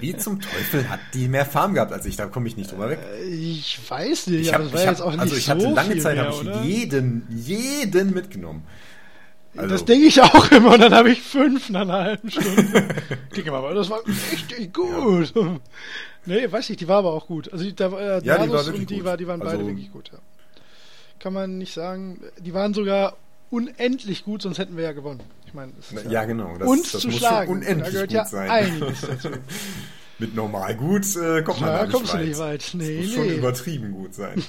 Wie zum Teufel hat die mehr Farm gehabt als ich? Da komme ich nicht drüber weg. Äh, Ich weiß nicht, Ich aber hab, das war ich jetzt hab, auch nicht also ich so hatte lange Zeit, habe ich oder? jeden, jeden mitgenommen. Also, das denke ich auch immer und dann habe ich fünf nach einer halben Stunde. denke mal, aber das war richtig gut. Nee, weiß ich, die war aber auch gut. Also die, da, äh, Ja, die war und die, gut. war, die waren beide Also- wirklich gut, ja. Kann man nicht sagen. Die waren sogar unendlich gut, sonst hätten wir ja gewonnen. Ich meine, das ist ja, genau. Das, uns das zu muss schlagen. schon da unendlich gehört gut ja sein. einiges dazu. Mit normal gut äh, kommt man Ja, da nicht kommst weit. du nicht weit. Nee, das muss schon übertrieben gut sein.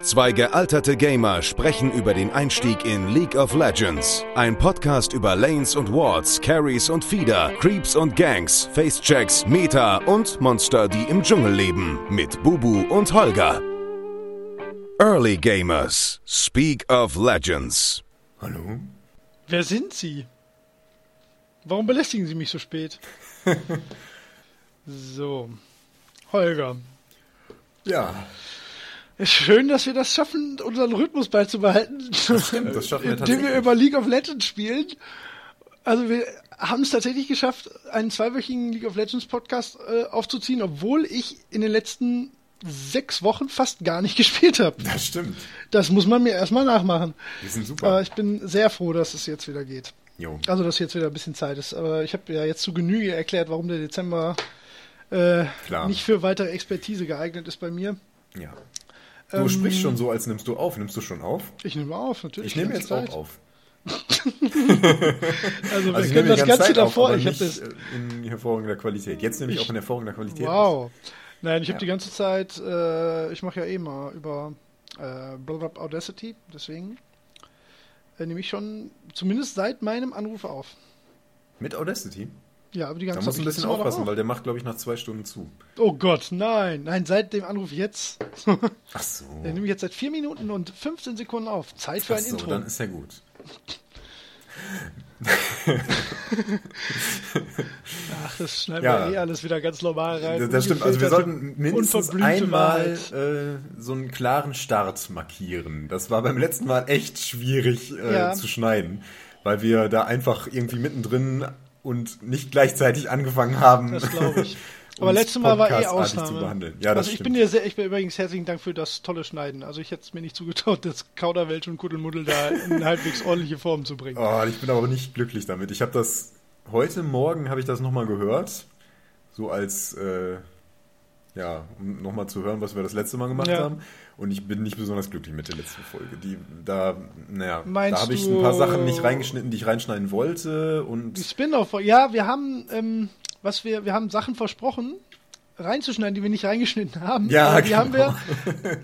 Zwei gealterte Gamer sprechen über den Einstieg in League of Legends. Ein Podcast über Lanes und Wards, Carries und Feeder, Creeps und Gangs, Facechecks, Meta und Monster, die im Dschungel leben. Mit Bubu und Holger. Early Gamers. Speak of Legends. Hallo? Wer sind Sie? Warum belästigen Sie mich so spät? so. Holger. Ja, Ist schön, dass wir das schaffen, unseren Rhythmus beizubehalten. Das stimmt, das schaffen wir Indem wir über League of Legends spielen. Also wir haben es tatsächlich geschafft, einen zweiwöchigen League of Legends Podcast äh, aufzuziehen, obwohl ich in den letzten sechs Wochen fast gar nicht gespielt habe. das stimmt. Das muss man mir erstmal nachmachen. Die sind super. Aber ich bin sehr froh, dass es jetzt wieder geht. Jo. Also, dass jetzt wieder ein bisschen Zeit ist. Aber ich habe ja jetzt zu Genüge erklärt, warum der Dezember äh, nicht für weitere Expertise geeignet ist bei mir. Ja. Du Ähm, sprichst schon so, als nimmst du auf. Nimmst du schon auf? Ich nehme auf, natürlich. Ich nehme jetzt ganze auch auf. Also, wir Also ich können nehme das ganze Zeit auf, davor. aber ich habe das. äh, in hervorragender Qualität. Jetzt nehme ich auch in hervorragender Qualität. auf. Wow. Nein, ich habe Ja. die ganze Zeit. Äh, ich mache ja eh mal über äh, Blood Audacity, deswegen äh, nehme ich schon zumindest seit meinem Anruf auf. Mit Audacity. Ja, aber die Da ganze musst du ein Zeit. bisschen aufpassen, weil der macht, glaube ich, nach zwei Stunden zu. Oh Gott, nein, nein, seit dem Anruf jetzt. Ach so. Der nehme ich jetzt seit 4 Minuten und 15 Sekunden auf. Zeit für Ach ein so, Intro. dann ist ja gut. Ach, das schneiden Ja. wir eh alles wieder ganz normal rein. Das, das stimmt. Also wir sollten mindestens einmal äh, so einen klaren Start markieren. Das war beim letzten Mal echt schwierig äh, Ja. zu schneiden, weil wir da einfach irgendwie mittendrin und nicht gleichzeitig angefangen haben. Das glaube ich. Aber letztes Mal war eh Ausnahme. Ja, also ich stimmt. bin dir sehr, ich bin übrigens herzlichen Dank für das tolle Schneiden. Also ich hätte es mir nicht zugetraut, das Kauderwelsch und Kuddelmuddel da in halbwegs ordentliche Form zu bringen. Oh, ich bin aber nicht glücklich damit. Ich habe das heute Morgen habe ich das nochmal gehört, so als äh, ja, um nochmal zu hören, was wir das letzte Mal gemacht Ja. haben. Und ich bin nicht besonders glücklich mit der letzten Folge. Die, da, naja, Meinst da habe ich ein paar Sachen nicht reingeschnitten, die ich reinschneiden wollte. Die Und Spin-off, ja, wir haben, ähm, was wir, wir haben Sachen versprochen, reinzuschneiden, die wir nicht reingeschnitten haben. Ja, die genau. haben wir.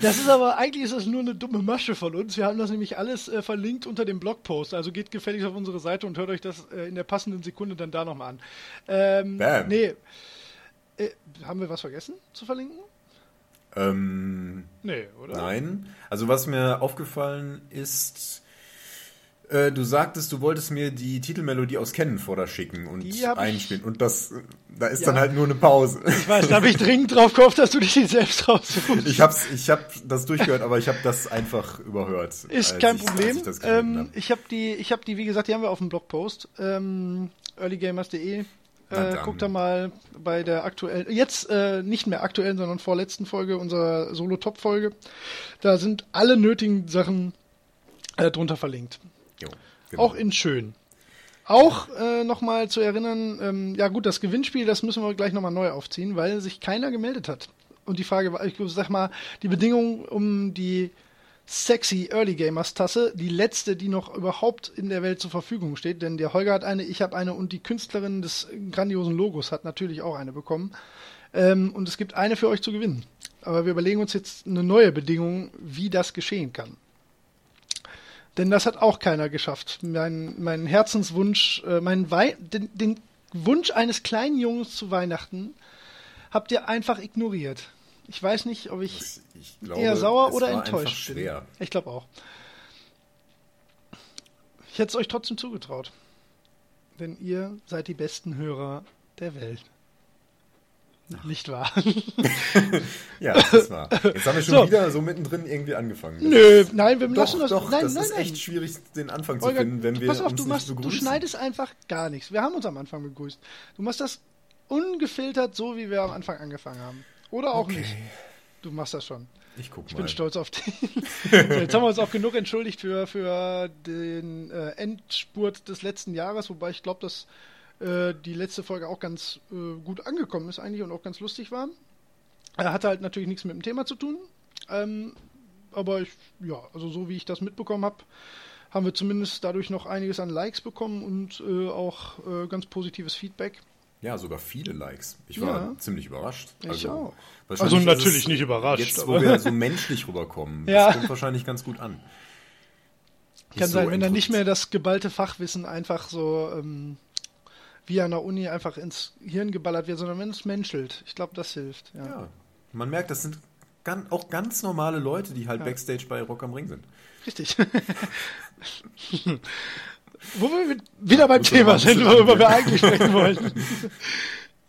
Das ist aber eigentlich ist das nur eine dumme Masche von uns. Wir haben das nämlich alles äh, verlinkt unter dem Blogpost. Also geht gefälligst auf unsere Seite und hört euch das äh, in der passenden Sekunde dann da nochmal an. Ähm, Bam. Nee. Äh, haben wir was vergessen zu verlinken? ähm, Nee, oder? nein. Also was mir aufgefallen ist, äh, du sagtest, du wolltest mir die Titelmelodie aus Kennenfodder schicken und einspielen. Und das, da ist Ja. dann halt nur eine Pause. Ich weiß, da habe ich dringend drauf gehofft, dass du dich selbst raussuchst. Ich hab's, ich hab das durchgehört, aber ich habe das einfach überhört. Ist kein ich, Problem. Ich ähm, hab. ich habe die, ich habe die, wie gesagt, die haben wir auf dem Blogpost. Ähm, earlygamers.de. Äh, guckt da mal bei der aktuellen, jetzt äh, nicht mehr aktuellen, sondern vorletzten Folge, unserer Solo-Top-Folge. Da sind alle nötigen Sachen äh, drunter verlinkt. Jo, genau. Auch in schön. Auch äh, nochmal zu erinnern, ähm, ja gut, das Gewinnspiel, das müssen wir gleich nochmal neu aufziehen, weil sich keiner gemeldet hat. Und die Frage war, ich sag mal, die Bedingungen um die sexy Early Gamers Tasse, die letzte, die noch überhaupt in der Welt zur Verfügung steht, denn der Holger hat eine, ich habe eine und die Künstlerin des grandiosen Logos hat natürlich auch eine bekommen. Ähm, und es gibt eine für euch zu gewinnen. Aber wir überlegen uns jetzt eine neue Bedingung, wie das geschehen kann. Denn das hat auch keiner geschafft. Mein, mein Herzenswunsch, äh, mein Wei den, den Wunsch eines kleinen Jungs zu Weihnachten habt ihr einfach ignoriert. Ich weiß nicht, ob ich Ich, ich glaube, eher sauer oder enttäuscht bin. Ich glaube auch. Ich hätte es euch trotzdem zugetraut. Denn ihr seid die besten Hörer der Welt. Nicht wahr? ja, das ist wahr. Jetzt haben wir schon so. wieder so mittendrin irgendwie angefangen. Das Nö, nein, wir doch, lassen das. Doch, nein, das nein, ist nein. echt schwierig, den Anfang Olga, zu finden, wenn wir pass auf, uns du, machst, du schneidest einfach gar nichts. Wir haben uns am Anfang begrüßt. Du machst das ungefiltert, so wie wir am Anfang angefangen haben. Oder auch Okay. nicht. Du machst das schon. Ich guck Ich mal. bin stolz auf dich. so, jetzt haben wir uns auch genug entschuldigt für, für den äh, Endspurt des letzten Jahres, wobei ich glaube, dass äh, die letzte Folge auch ganz äh, gut angekommen ist eigentlich und auch ganz lustig war. Er hatte halt natürlich nichts mit dem Thema zu tun. Ähm, aber ich, ja, also so wie ich das mitbekommen habe, haben wir zumindest dadurch noch einiges an Likes bekommen und äh, auch äh, ganz positives Feedback. Ja, sogar viele Likes. Ich war Ja. ziemlich überrascht. Ich auch. wahrscheinlich Also natürlich es nicht überrascht, Jetzt, aber- wo wir so menschlich rüberkommen, Ja. das kommt wahrscheinlich ganz gut an. Nicht Kann so sein, wenn er nicht mehr das geballte Fachwissen einfach so ähm, wie an der Uni einfach ins Hirn geballert wird, sondern wenn es menschelt. Ich glaube, das hilft. Ja. Ja, man merkt, das sind gan auch ganz normale Leute, die halt Backstage bei Rock am Ring sind. Richtig. Wo wir wieder beim Thema sind, worüber wir eigentlich sprechen wollten.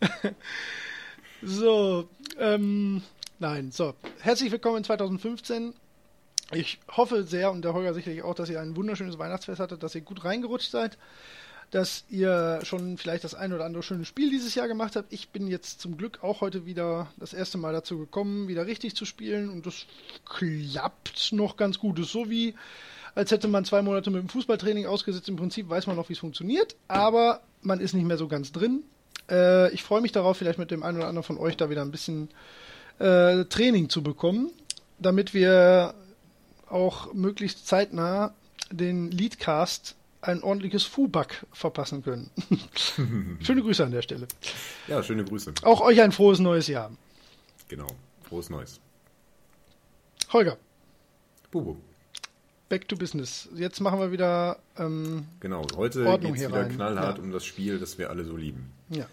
so, ähm, nein, so. Herzlich willkommen in 2015. Ich hoffe sehr, und der Holger sicherlich auch, dass ihr ein wunderschönes Weihnachtsfest hattet, dass ihr gut reingerutscht seid, dass ihr schon vielleicht das ein oder andere schöne Spiel dieses Jahr gemacht habt. Ich bin jetzt zum Glück auch heute wieder das erste Mal dazu gekommen, wieder richtig zu spielen und das klappt noch ganz gut. Das ist so wie, als hätte man zwei Monate mit dem Fußballtraining ausgesetzt. Im Prinzip weiß man noch, wie es funktioniert, aber man ist nicht mehr so ganz drin. Äh, ich freue mich darauf, vielleicht mit dem einen oder anderen von euch da wieder ein bisschen äh, Training zu bekommen, damit wir auch möglichst zeitnah den Leadcast ein ordentliches Fuback verpassen können. Schöne Grüße an der Stelle. Ja, schöne Grüße. Auch euch ein frohes neues Jahr. Genau. Frohes Neues. Holger, Bubu. back to business. Jetzt machen wir wieder, ähm, Genau. Heute geht es wieder rein. knallhart Ja. um das Spiel, das wir alle so lieben. ja.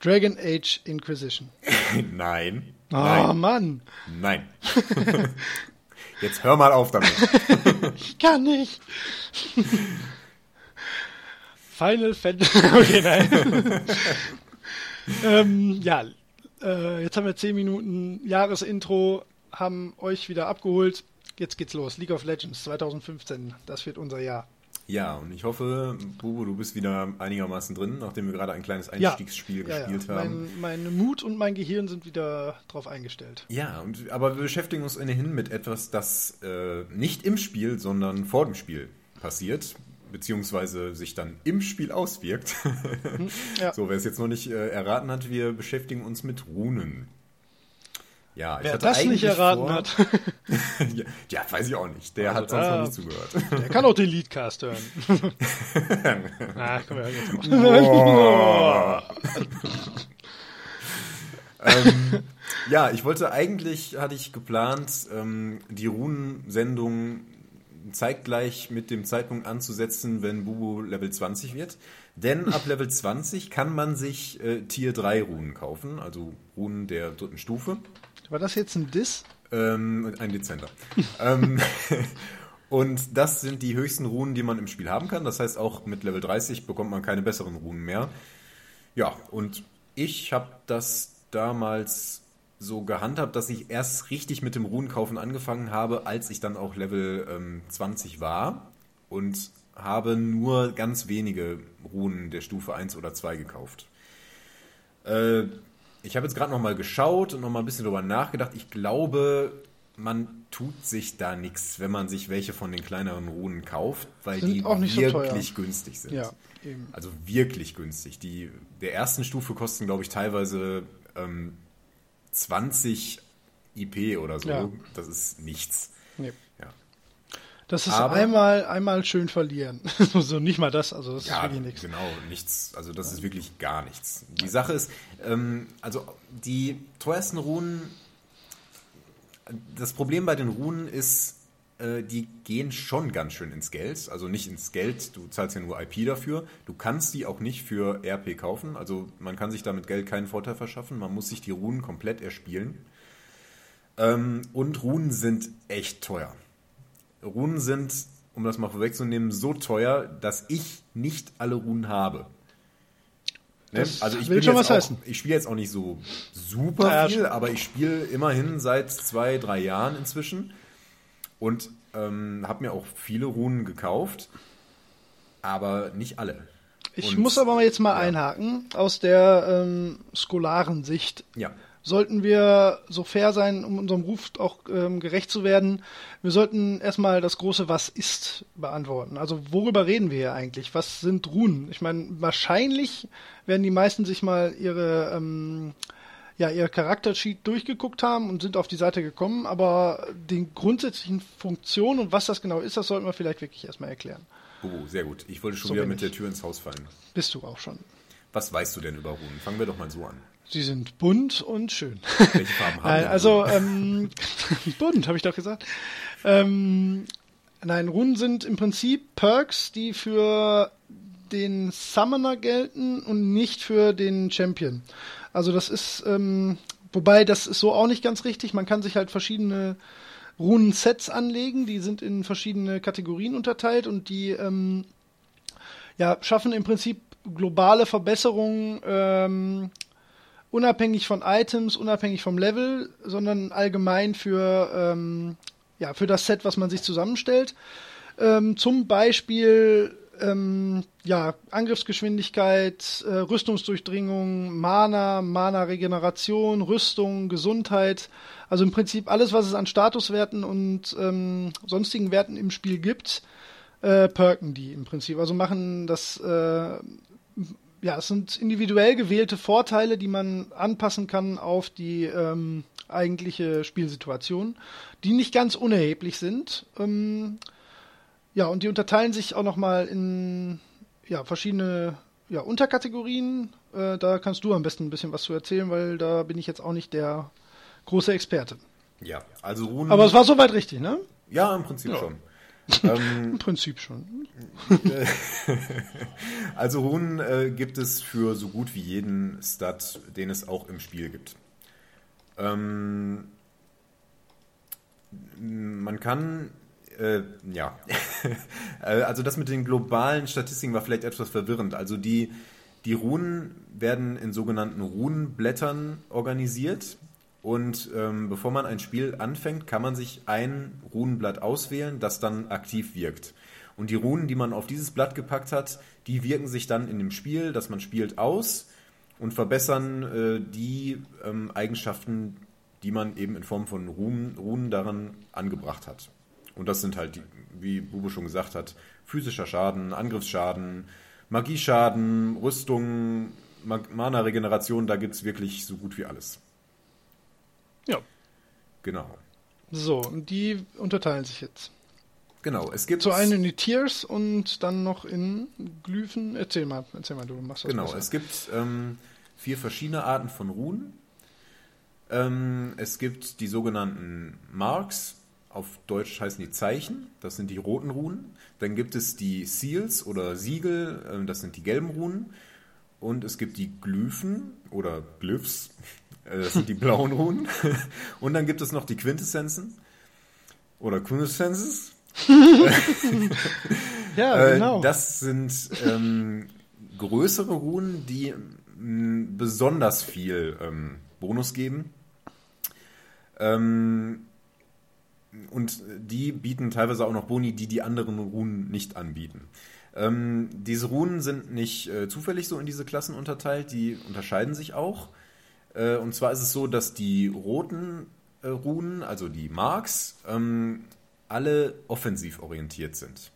Dragon Age Inquisition. Nein. Ah, Nein. Mann. Nein. Jetzt hör mal auf damit. Ich kann nicht. Final Fantasy. Okay, nein. ähm, ja, äh, jetzt haben wir 10 Minuten Jahresintro, haben euch wieder abgeholt. Jetzt geht's los. League of Legends 2015. Das wird unser Jahr. Ja, und ich hoffe, Bubu, du bist wieder einigermaßen drin, nachdem wir gerade ein kleines Ja. Einstiegsspiel Ja, ja. gespielt haben. Mein, mein Mut und mein Gehirn sind wieder drauf eingestellt. Ja, und, aber wir beschäftigen uns ohnehin mit etwas, das äh, nicht im Spiel, sondern vor dem Spiel passiert, beziehungsweise sich dann im Spiel auswirkt. ja. So, wer es jetzt noch nicht äh, erraten hat, wir beschäftigen uns mit Runen. Ja, ich Wer das nicht erraten vor- hat, ja, weiß ich auch nicht. Der Also hat sonst da- noch nicht zugehört. der kann auch den Leadcast hören. ah, komm, wir jetzt auf. ähm, ja, ich wollte eigentlich, hatte ich geplant, ähm, die Runensendung zeitgleich mit dem Zeitpunkt anzusetzen, wenn Bubu Level 20 wird. Denn ab Level 20 kann man sich äh, Tier 3 Runen kaufen, also Runen der dritten Stufe. War das jetzt ein Diss? Ähm, ein Dezenter. ähm, und das sind die höchsten Runen, die man im Spiel haben kann. Das heißt, auch mit Level 30 bekommt man keine besseren Runen mehr. Ja, und ich habe das damals so gehandhabt, dass ich erst richtig mit dem Runenkaufen angefangen habe, als ich dann auch Level ähm, 20 war und habe nur ganz wenige Runen der Stufe 1 oder 2 gekauft. Äh, ich habe jetzt gerade noch mal geschaut und noch mal ein bisschen drüber nachgedacht. Ich glaube, man tut sich da nichts, wenn man sich welche von den kleineren Runen kauft, weil Sind die so wirklich teuer. günstig sind. Ja. Also wirklich günstig. Die der ersten Stufe kosten, glaube ich, teilweise ähm, 20 IP oder so. Ja. Das ist nichts. Nee. Das ist Aber- einmal, einmal schön verlieren. so nicht mal das, also das ist Ja, wirklich nichts. genau, nichts. Also das ist wirklich gar nichts. Die Sache ist, ähm, also die teuersten Runen, das Problem bei den Runen ist, äh, die gehen schon ganz schön ins Geld. Also nicht ins Geld, du zahlst ja nur IP dafür. Du kannst die auch nicht für RP kaufen. Also man kann sich damit Geld keinen Vorteil verschaffen. Man muss sich die Runen komplett erspielen. Ähm, und Runen sind echt teuer. Runen sind, um das mal vorwegzunehmen, so teuer, dass ich nicht alle Runen habe. Ne? Also ich will bin schon jetzt was auch, heißen. ich spiele jetzt auch nicht so super viel, aber ich spiele immerhin seit zwei, drei Jahren inzwischen und ähm, habe mir auch viele Runen gekauft, aber nicht alle. Ich Und- muss aber jetzt mal ja. einhaken. Aus der ähm, Skolarensicht Ja, sollten wir so fair sein, um unserem Ruf auch ähm, gerecht zu werden. Wir sollten erstmal das große Was ist beantworten. Also worüber reden wir hier eigentlich? Was sind Runen? Ich meine, wahrscheinlich werden die meisten sich mal ihre ähm, ja, ihr Charaktersheet durchgeguckt haben und sind auf die Seite gekommen, aber den grundsätzlichen Funktionen und was das genau ist, das sollten wir vielleicht wirklich erstmal erklären. oh, sehr gut. Ich wollte schon So wieder mit ich. der Tür ins Haus fallen. Bist du auch schon. Was weißt du denn über Runen? Fangen wir doch mal so an. Sie sind bunt und schön. Welche Farben haben also ähm, bunt, habe ich doch gesagt. Ähm, nein, Runen sind im Prinzip Perks, die für den Summoner gelten und nicht für den Champion. Also das ist, ähm, wobei das ist so auch nicht ganz richtig. Man kann sich halt verschiedene Runen-Sets anlegen, die sind in verschiedene Kategorien unterteilt und die ähm, ja, schaffen im Prinzip globale Verbesserungen ähm, unabhängig von Items, unabhängig vom Level, sondern allgemein für, ähm, ja, für das Set, was man sich zusammenstellt. Ähm, zum Beispiel ähm, ja, Angriffsgeschwindigkeit, äh, Rüstungsdurchdringung, Mana, Mana-Regeneration, Rüstung, Gesundheit. Also im Prinzip alles, was es an Statuswerten und ähm, sonstigen Werten im Spiel gibt, äh, perken die im Prinzip. Also machen das äh, ja, es sind individuell gewählte Vorteile, die man anpassen kann auf die ähm, eigentliche Spielsituation, die nicht ganz unerheblich sind. Ähm, ja, und die unterteilen sich auch nochmal in ja, verschiedene ja, Unterkategorien. Äh, da kannst du am besten ein bisschen was zu erzählen, weil da bin ich jetzt auch nicht der große Experte. Ja, also Runen. Aber es war soweit richtig, ne? ja, im Prinzip Ja. schon. Ähm, Im Prinzip schon. also Runen äh, gibt es für so gut wie jeden Stat, den es auch im Spiel gibt. Ähm, man kann, äh, ja, Äh, also das mit den globalen Statistiken war vielleicht etwas verwirrend. Also die, die Runen werden in sogenannten Runenblättern organisiert. Und ähm, bevor man ein Spiel anfängt, kann man sich ein Runenblatt auswählen, das dann aktiv wirkt. Und die Runen, die man auf dieses Blatt gepackt hat, die wirken sich dann in dem Spiel, das man spielt, aus und verbessern äh, die ähm, Eigenschaften, die man eben in Form von Runen, Runen daran angebracht hat. Und das sind halt, die, wie Bube schon gesagt hat, physischer Schaden, Angriffsschaden, Magieschaden, Rüstung, Mana-Regeneration, da gibt es wirklich so gut wie alles. Ja. Genau. So, und die unterteilen sich jetzt. Genau, es gibt Zu einen in die Tiers und dann noch in Glyphen. Erzähl mal, erzähl mal, du machst das Genau, besser. es gibt ähm, vier verschiedene Arten von Runen. Ähm, es gibt die sogenannten Marks, auf Deutsch heißen die Zeichen, das sind die roten Runen. Dann gibt es die Seals oder Siegel, ähm, das sind die gelben Runen. Und es gibt die Glyphen oder Glyphs, das sind die blauen Runen. Und dann gibt es noch die Quintessenzen oder Quintessences. ja, Äh, genau. Das sind ähm, größere Runen, die m, besonders viel ähm, Bonus geben. Ähm, und die bieten teilweise auch noch Boni, die die anderen Runen nicht anbieten. Ähm, diese Runen sind nicht äh, zufällig so in diese Klassen unterteilt, die unterscheiden sich auch. Äh, und zwar ist es so, dass die roten äh, Runen, also die Marks, ähm, alle offensiv orientiert sind.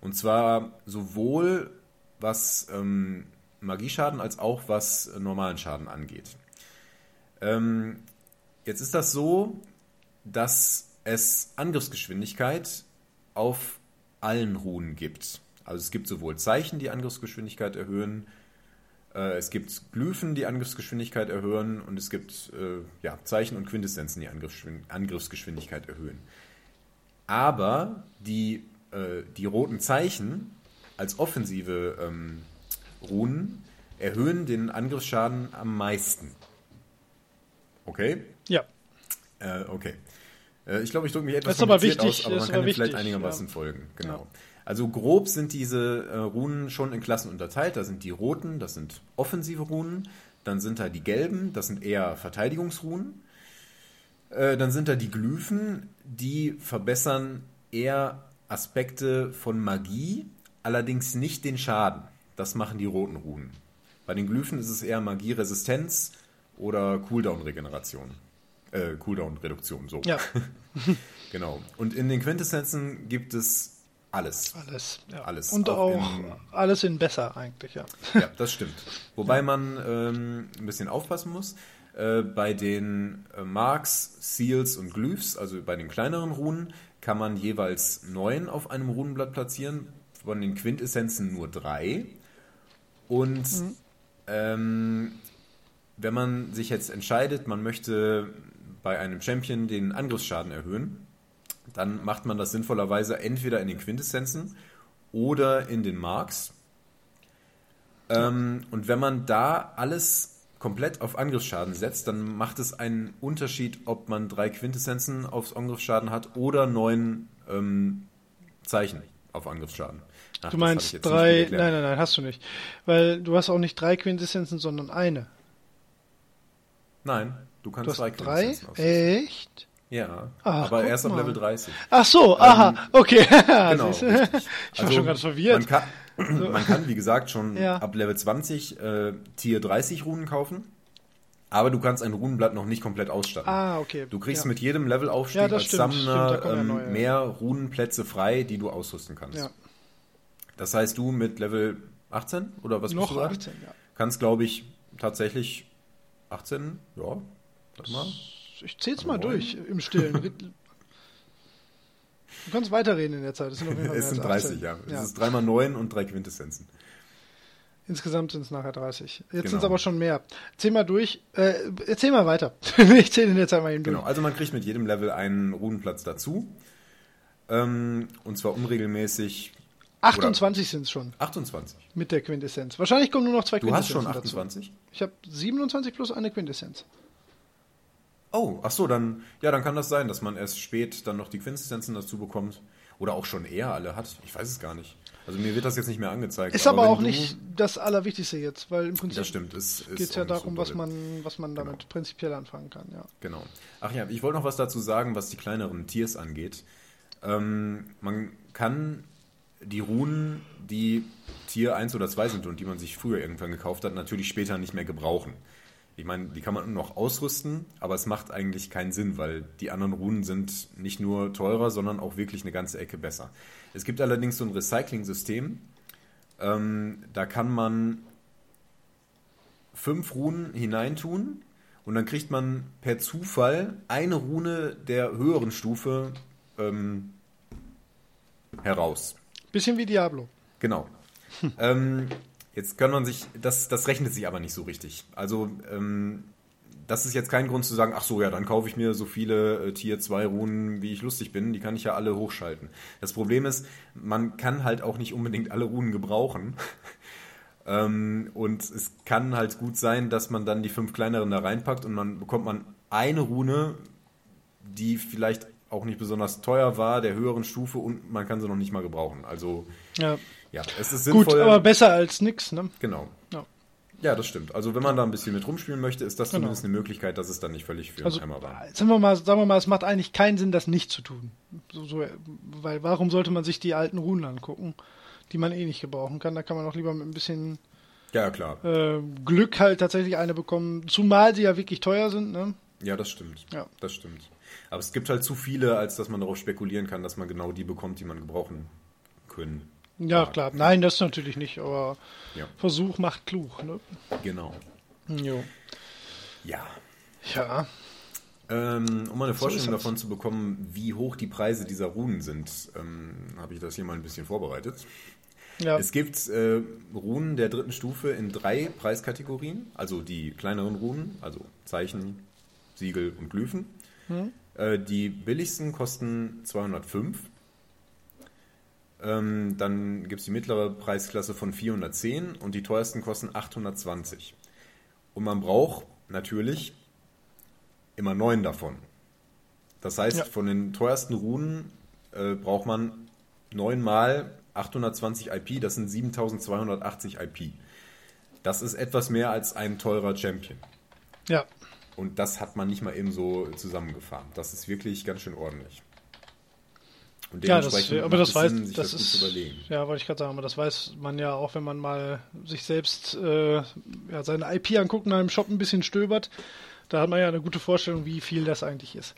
Und zwar sowohl was ähm, Magieschaden als auch was normalen Schaden angeht. Ähm, jetzt ist das so, dass es Angriffsgeschwindigkeit auf allen Runen gibt. Also es gibt sowohl Zeichen, die Angriffsgeschwindigkeit erhöhen, es gibt Glyphen, die Angriffsgeschwindigkeit erhöhen und es gibt äh, ja, Zeichen und Quintessenzen, die Angriffsgeschwin- Angriffsgeschwindigkeit erhöhen. Aber die, äh, die roten Zeichen als offensive ähm, Runen erhöhen den Angriffsschaden am meisten. Okay? ja. Äh, okay. Äh, ich glaube, ich drücke mich etwas Das ist aber wichtig, aus, aber man kann aber vielleicht einigermaßen ja. folgen. Genau. Also grob sind diese äh, Runen schon in Klassen unterteilt. Da sind die roten, das sind offensive Runen. Dann sind da die gelben, das sind eher Verteidigungsrunen. Äh, dann sind da die Glyphen, die verbessern eher Aspekte von Magie, allerdings nicht den Schaden. Das machen die roten Runen. Bei den Glyphen ist es eher Magieresistenz oder Cooldown-Regeneration. Äh, Cooldown-Reduktion, so. Ja. genau. Und in den Quintessenzen gibt es alles. Alles, ja. Alles. Und Auch auch, in- alles in besser eigentlich, ja. Ja, das stimmt. Wobei man ähm, ein bisschen aufpassen muss. Äh, bei den äh, Marks, Seals und Glyphs, also bei den kleineren Runen, kann man jeweils neun auf einem Runenblatt platzieren. Von den Quintessenzen nur drei. Und ähm, wenn man sich jetzt entscheidet, man möchte bei einem Champion den Angriffsschaden erhöhen, dann macht man das sinnvollerweise entweder in den Quintessenzen oder in den Marks. Ähm, und wenn man da alles komplett auf Angriffsschaden setzt, dann macht es einen Unterschied, ob man drei Quintessenzen aufs Angriffsschaden hat oder neun ähm, Zeichen auf Angriffsschaden. Ach, Du meinst drei, nein, nein, nein, hast du nicht. Weil du hast auch nicht drei Quintessenzen, sondern eine. Nein, du kannst Du hast drei. Echt? Ja, Ach, aber erst ab. Level 30. Ach so, aha, okay. Genau. Ich war schon ganz verwirrt. Man kann, man kann, wie gesagt, schon Ja. ab Level 20 äh, Tier 30 Runen kaufen, aber du kannst ein Runenblatt noch nicht komplett ausstatten. Ah, okay. Du kriegst ja. mit jedem Levelaufstieg Ja, als stimmt, Summoner stimmt, ähm, neue. mehr Runenplätze frei, die du ausrüsten kannst. Das heißt, du mit Level 18 oder was noch bist du da? 18, ja. kannst, glaube ich, tatsächlich 18, ja, warte mal. Ich zähl's mal durch im Stillen. Du kannst weiterreden in der Zeit. Es sind, auf jeden Fall Es sind als 30, 18. ja. ja. Es ist dreimal 9 und drei Quintessenzen. Insgesamt sind es nachher 30. Jetzt Genau. sind es aber schon mehr. Zähl mal durch. Äh, erzähl mal weiter. ich zähle in der Zeit mal eben durch. Genau, also man kriegt mit jedem Level einen Runenplatz dazu. Ähm, und zwar unregelmäßig 28 sind es schon 28. mit der Quintessenz. Wahrscheinlich kommen nur noch zwei Du hast Quintessenzen schon dazu. 28? Ich habe 27 plus eine Quintessenz. Oh, ach so, dann, ja, dann kann das sein, dass man erst spät dann noch die Quintessenzen dazu bekommt. Oder auch schon eher alle hat. Ich weiß es gar nicht. Also mir wird das jetzt nicht mehr angezeigt. Ist aber, wenn auch nicht das Allerwichtigste jetzt, weil im Prinzip. Es geht es ja auch nicht so darum, was man, was man damit prinzipiell anfangen kann. Ja. Genau. Ach ja, ich wollte noch was dazu sagen, was die kleineren Tiers angeht. Ähm, man kann die Runen, die Tier 1 oder 2 sind und die man sich früher irgendwann gekauft hat, natürlich später nicht mehr gebrauchen. Ich meine, die kann man noch ausrüsten, aber es macht eigentlich keinen Sinn, weil die anderen Runen sind nicht nur teurer, sondern auch wirklich eine ganze Ecke besser. Es gibt allerdings so ein Recycling-System, ähm, da kann man fünf Runen hineintun und dann kriegt man per Zufall eine Rune der höheren Stufe ähm, heraus. Bisschen wie Diablo. Genau. ähm, jetzt kann man sich, das, das rechnet sich aber nicht so richtig. Also, ähm, das ist jetzt kein Grund zu sagen, ach so, ja, dann kaufe ich mir so viele äh, Tier 2 Runen, wie ich lustig bin, die kann ich ja alle hochschalten. Das Problem ist, man kann halt auch nicht unbedingt alle Runen gebrauchen. ähm, und es kann halt gut sein, dass man dann die fünf kleineren da reinpackt und man bekommt man eine Rune, die vielleicht auch nicht besonders teuer war, der höheren Stufe und man kann sie noch nicht mal gebrauchen. Also Ja. ja, es ist Gut, sinnvoll. aber besser als nix, ne? genau. Ja. Ja, das stimmt. Also wenn man da ein bisschen mit rumspielen möchte, ist das Genau. zumindest eine Möglichkeit, dass es dann nicht völlig für Also, Eimer war. sind wir mal, sagen wir mal, es macht eigentlich keinen Sinn, das nicht zu tun. So, so, weil warum sollte man sich die alten Runen angucken, die man eh nicht gebrauchen kann? Da kann man auch lieber mit ein bisschen Ja, klar. äh, Glück halt tatsächlich eine bekommen, zumal sie ja wirklich teuer sind, ne? Ja, das stimmt. Ja. Das stimmt. Aber es gibt halt zu viele, als dass man darauf spekulieren kann, dass man genau die bekommt, die man gebrauchen können. Ja, klar. Nein, das natürlich nicht, aber Ja, Versuch macht klug, ne? genau. Jo. Ja. Ja. Ähm, um mal eine Vorstellung das. davon zu bekommen, wie hoch die Preise dieser Runen sind, ähm, habe ich das hier mal ein bisschen vorbereitet. Ja. Es gibt äh, Runen der dritten Stufe in drei Preiskategorien, also die kleineren Runen, also Zeichen, Siegel und Glyphen. Äh, die billigsten kosten 205. Ähm, dann gibt es die mittlere Preisklasse von 410 und die teuersten kosten 820. Und man braucht natürlich immer neun davon. Das heißt, Ja. von den teuersten Runen äh, braucht man neunmal 820 IP, das sind 7280 IP. Das ist etwas mehr als ein teurer Champion. Ja. Und das hat man nicht mal eben so zusammengefahren. Das ist wirklich ganz schön ordentlich. Und ja, das, aber das weiß, Sinn, das, das ist, ja, wollte ich gerade sagen, aber das weiß man ja auch, wenn man mal sich selbst äh, ja, seine IP anguckt und einem Shop ein bisschen stöbert, da hat man ja eine gute Vorstellung, wie viel das eigentlich ist.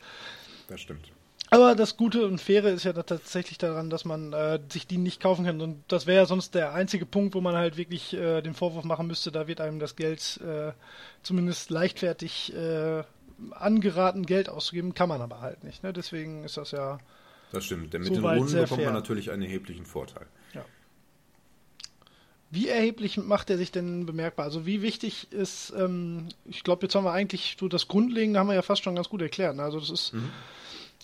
Das stimmt. Aber das Gute und Faire ist ja tatsächlich daran, dass man äh, sich die nicht kaufen kann. Und das wäre ja sonst der einzige Punkt, wo man halt wirklich äh, den Vorwurf machen müsste, da wird einem das Geld äh, zumindest leichtfertig äh, angeraten, Geld auszugeben, kann man aber halt nicht. Ne? Deswegen ist das ja. Das stimmt, denn mit den Runden bekommt fair. man natürlich einen erheblichen Vorteil. Ja. Wie erheblich macht er sich denn bemerkbar? Also wie wichtig ist, ähm, ich glaube, jetzt haben wir eigentlich so das Grundlegende haben wir ja fast schon ganz gut erklärt. Ne? Also das ist mhm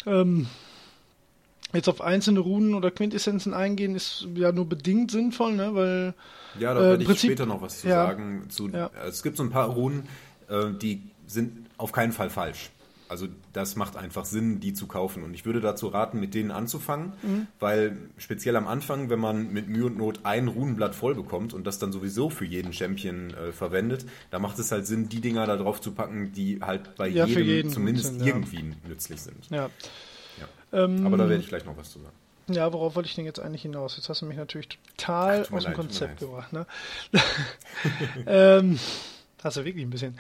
ähm, jetzt auf einzelne Runen oder Quintessenzen eingehen, ist ja nur bedingt sinnvoll, ne? weil. Ja, da äh, werde ich Prinzip, später noch was zu ja, sagen. Zu, ja. Es gibt so ein paar Runen, äh, die sind auf keinen Fall falsch. Also das macht einfach Sinn, die zu kaufen. Und ich würde dazu raten, mit denen anzufangen, mhm. weil speziell am Anfang, wenn man mit Mühe und Not ein Runenblatt voll bekommt und das dann sowieso für jeden Champion äh, verwendet, da macht es halt Sinn, die Dinger da drauf zu packen, die halt bei ja, jedem zumindest sind, irgendwie ja. nützlich sind. Ja. ja. Ähm, Aber da werde ich gleich noch was zu sagen. Ja, worauf wollte ich denn jetzt eigentlich hinaus? Jetzt hast du mich natürlich total Ach, aus dem leid, Konzept gebracht. Ne? ähm, hast du wirklich ein bisschen.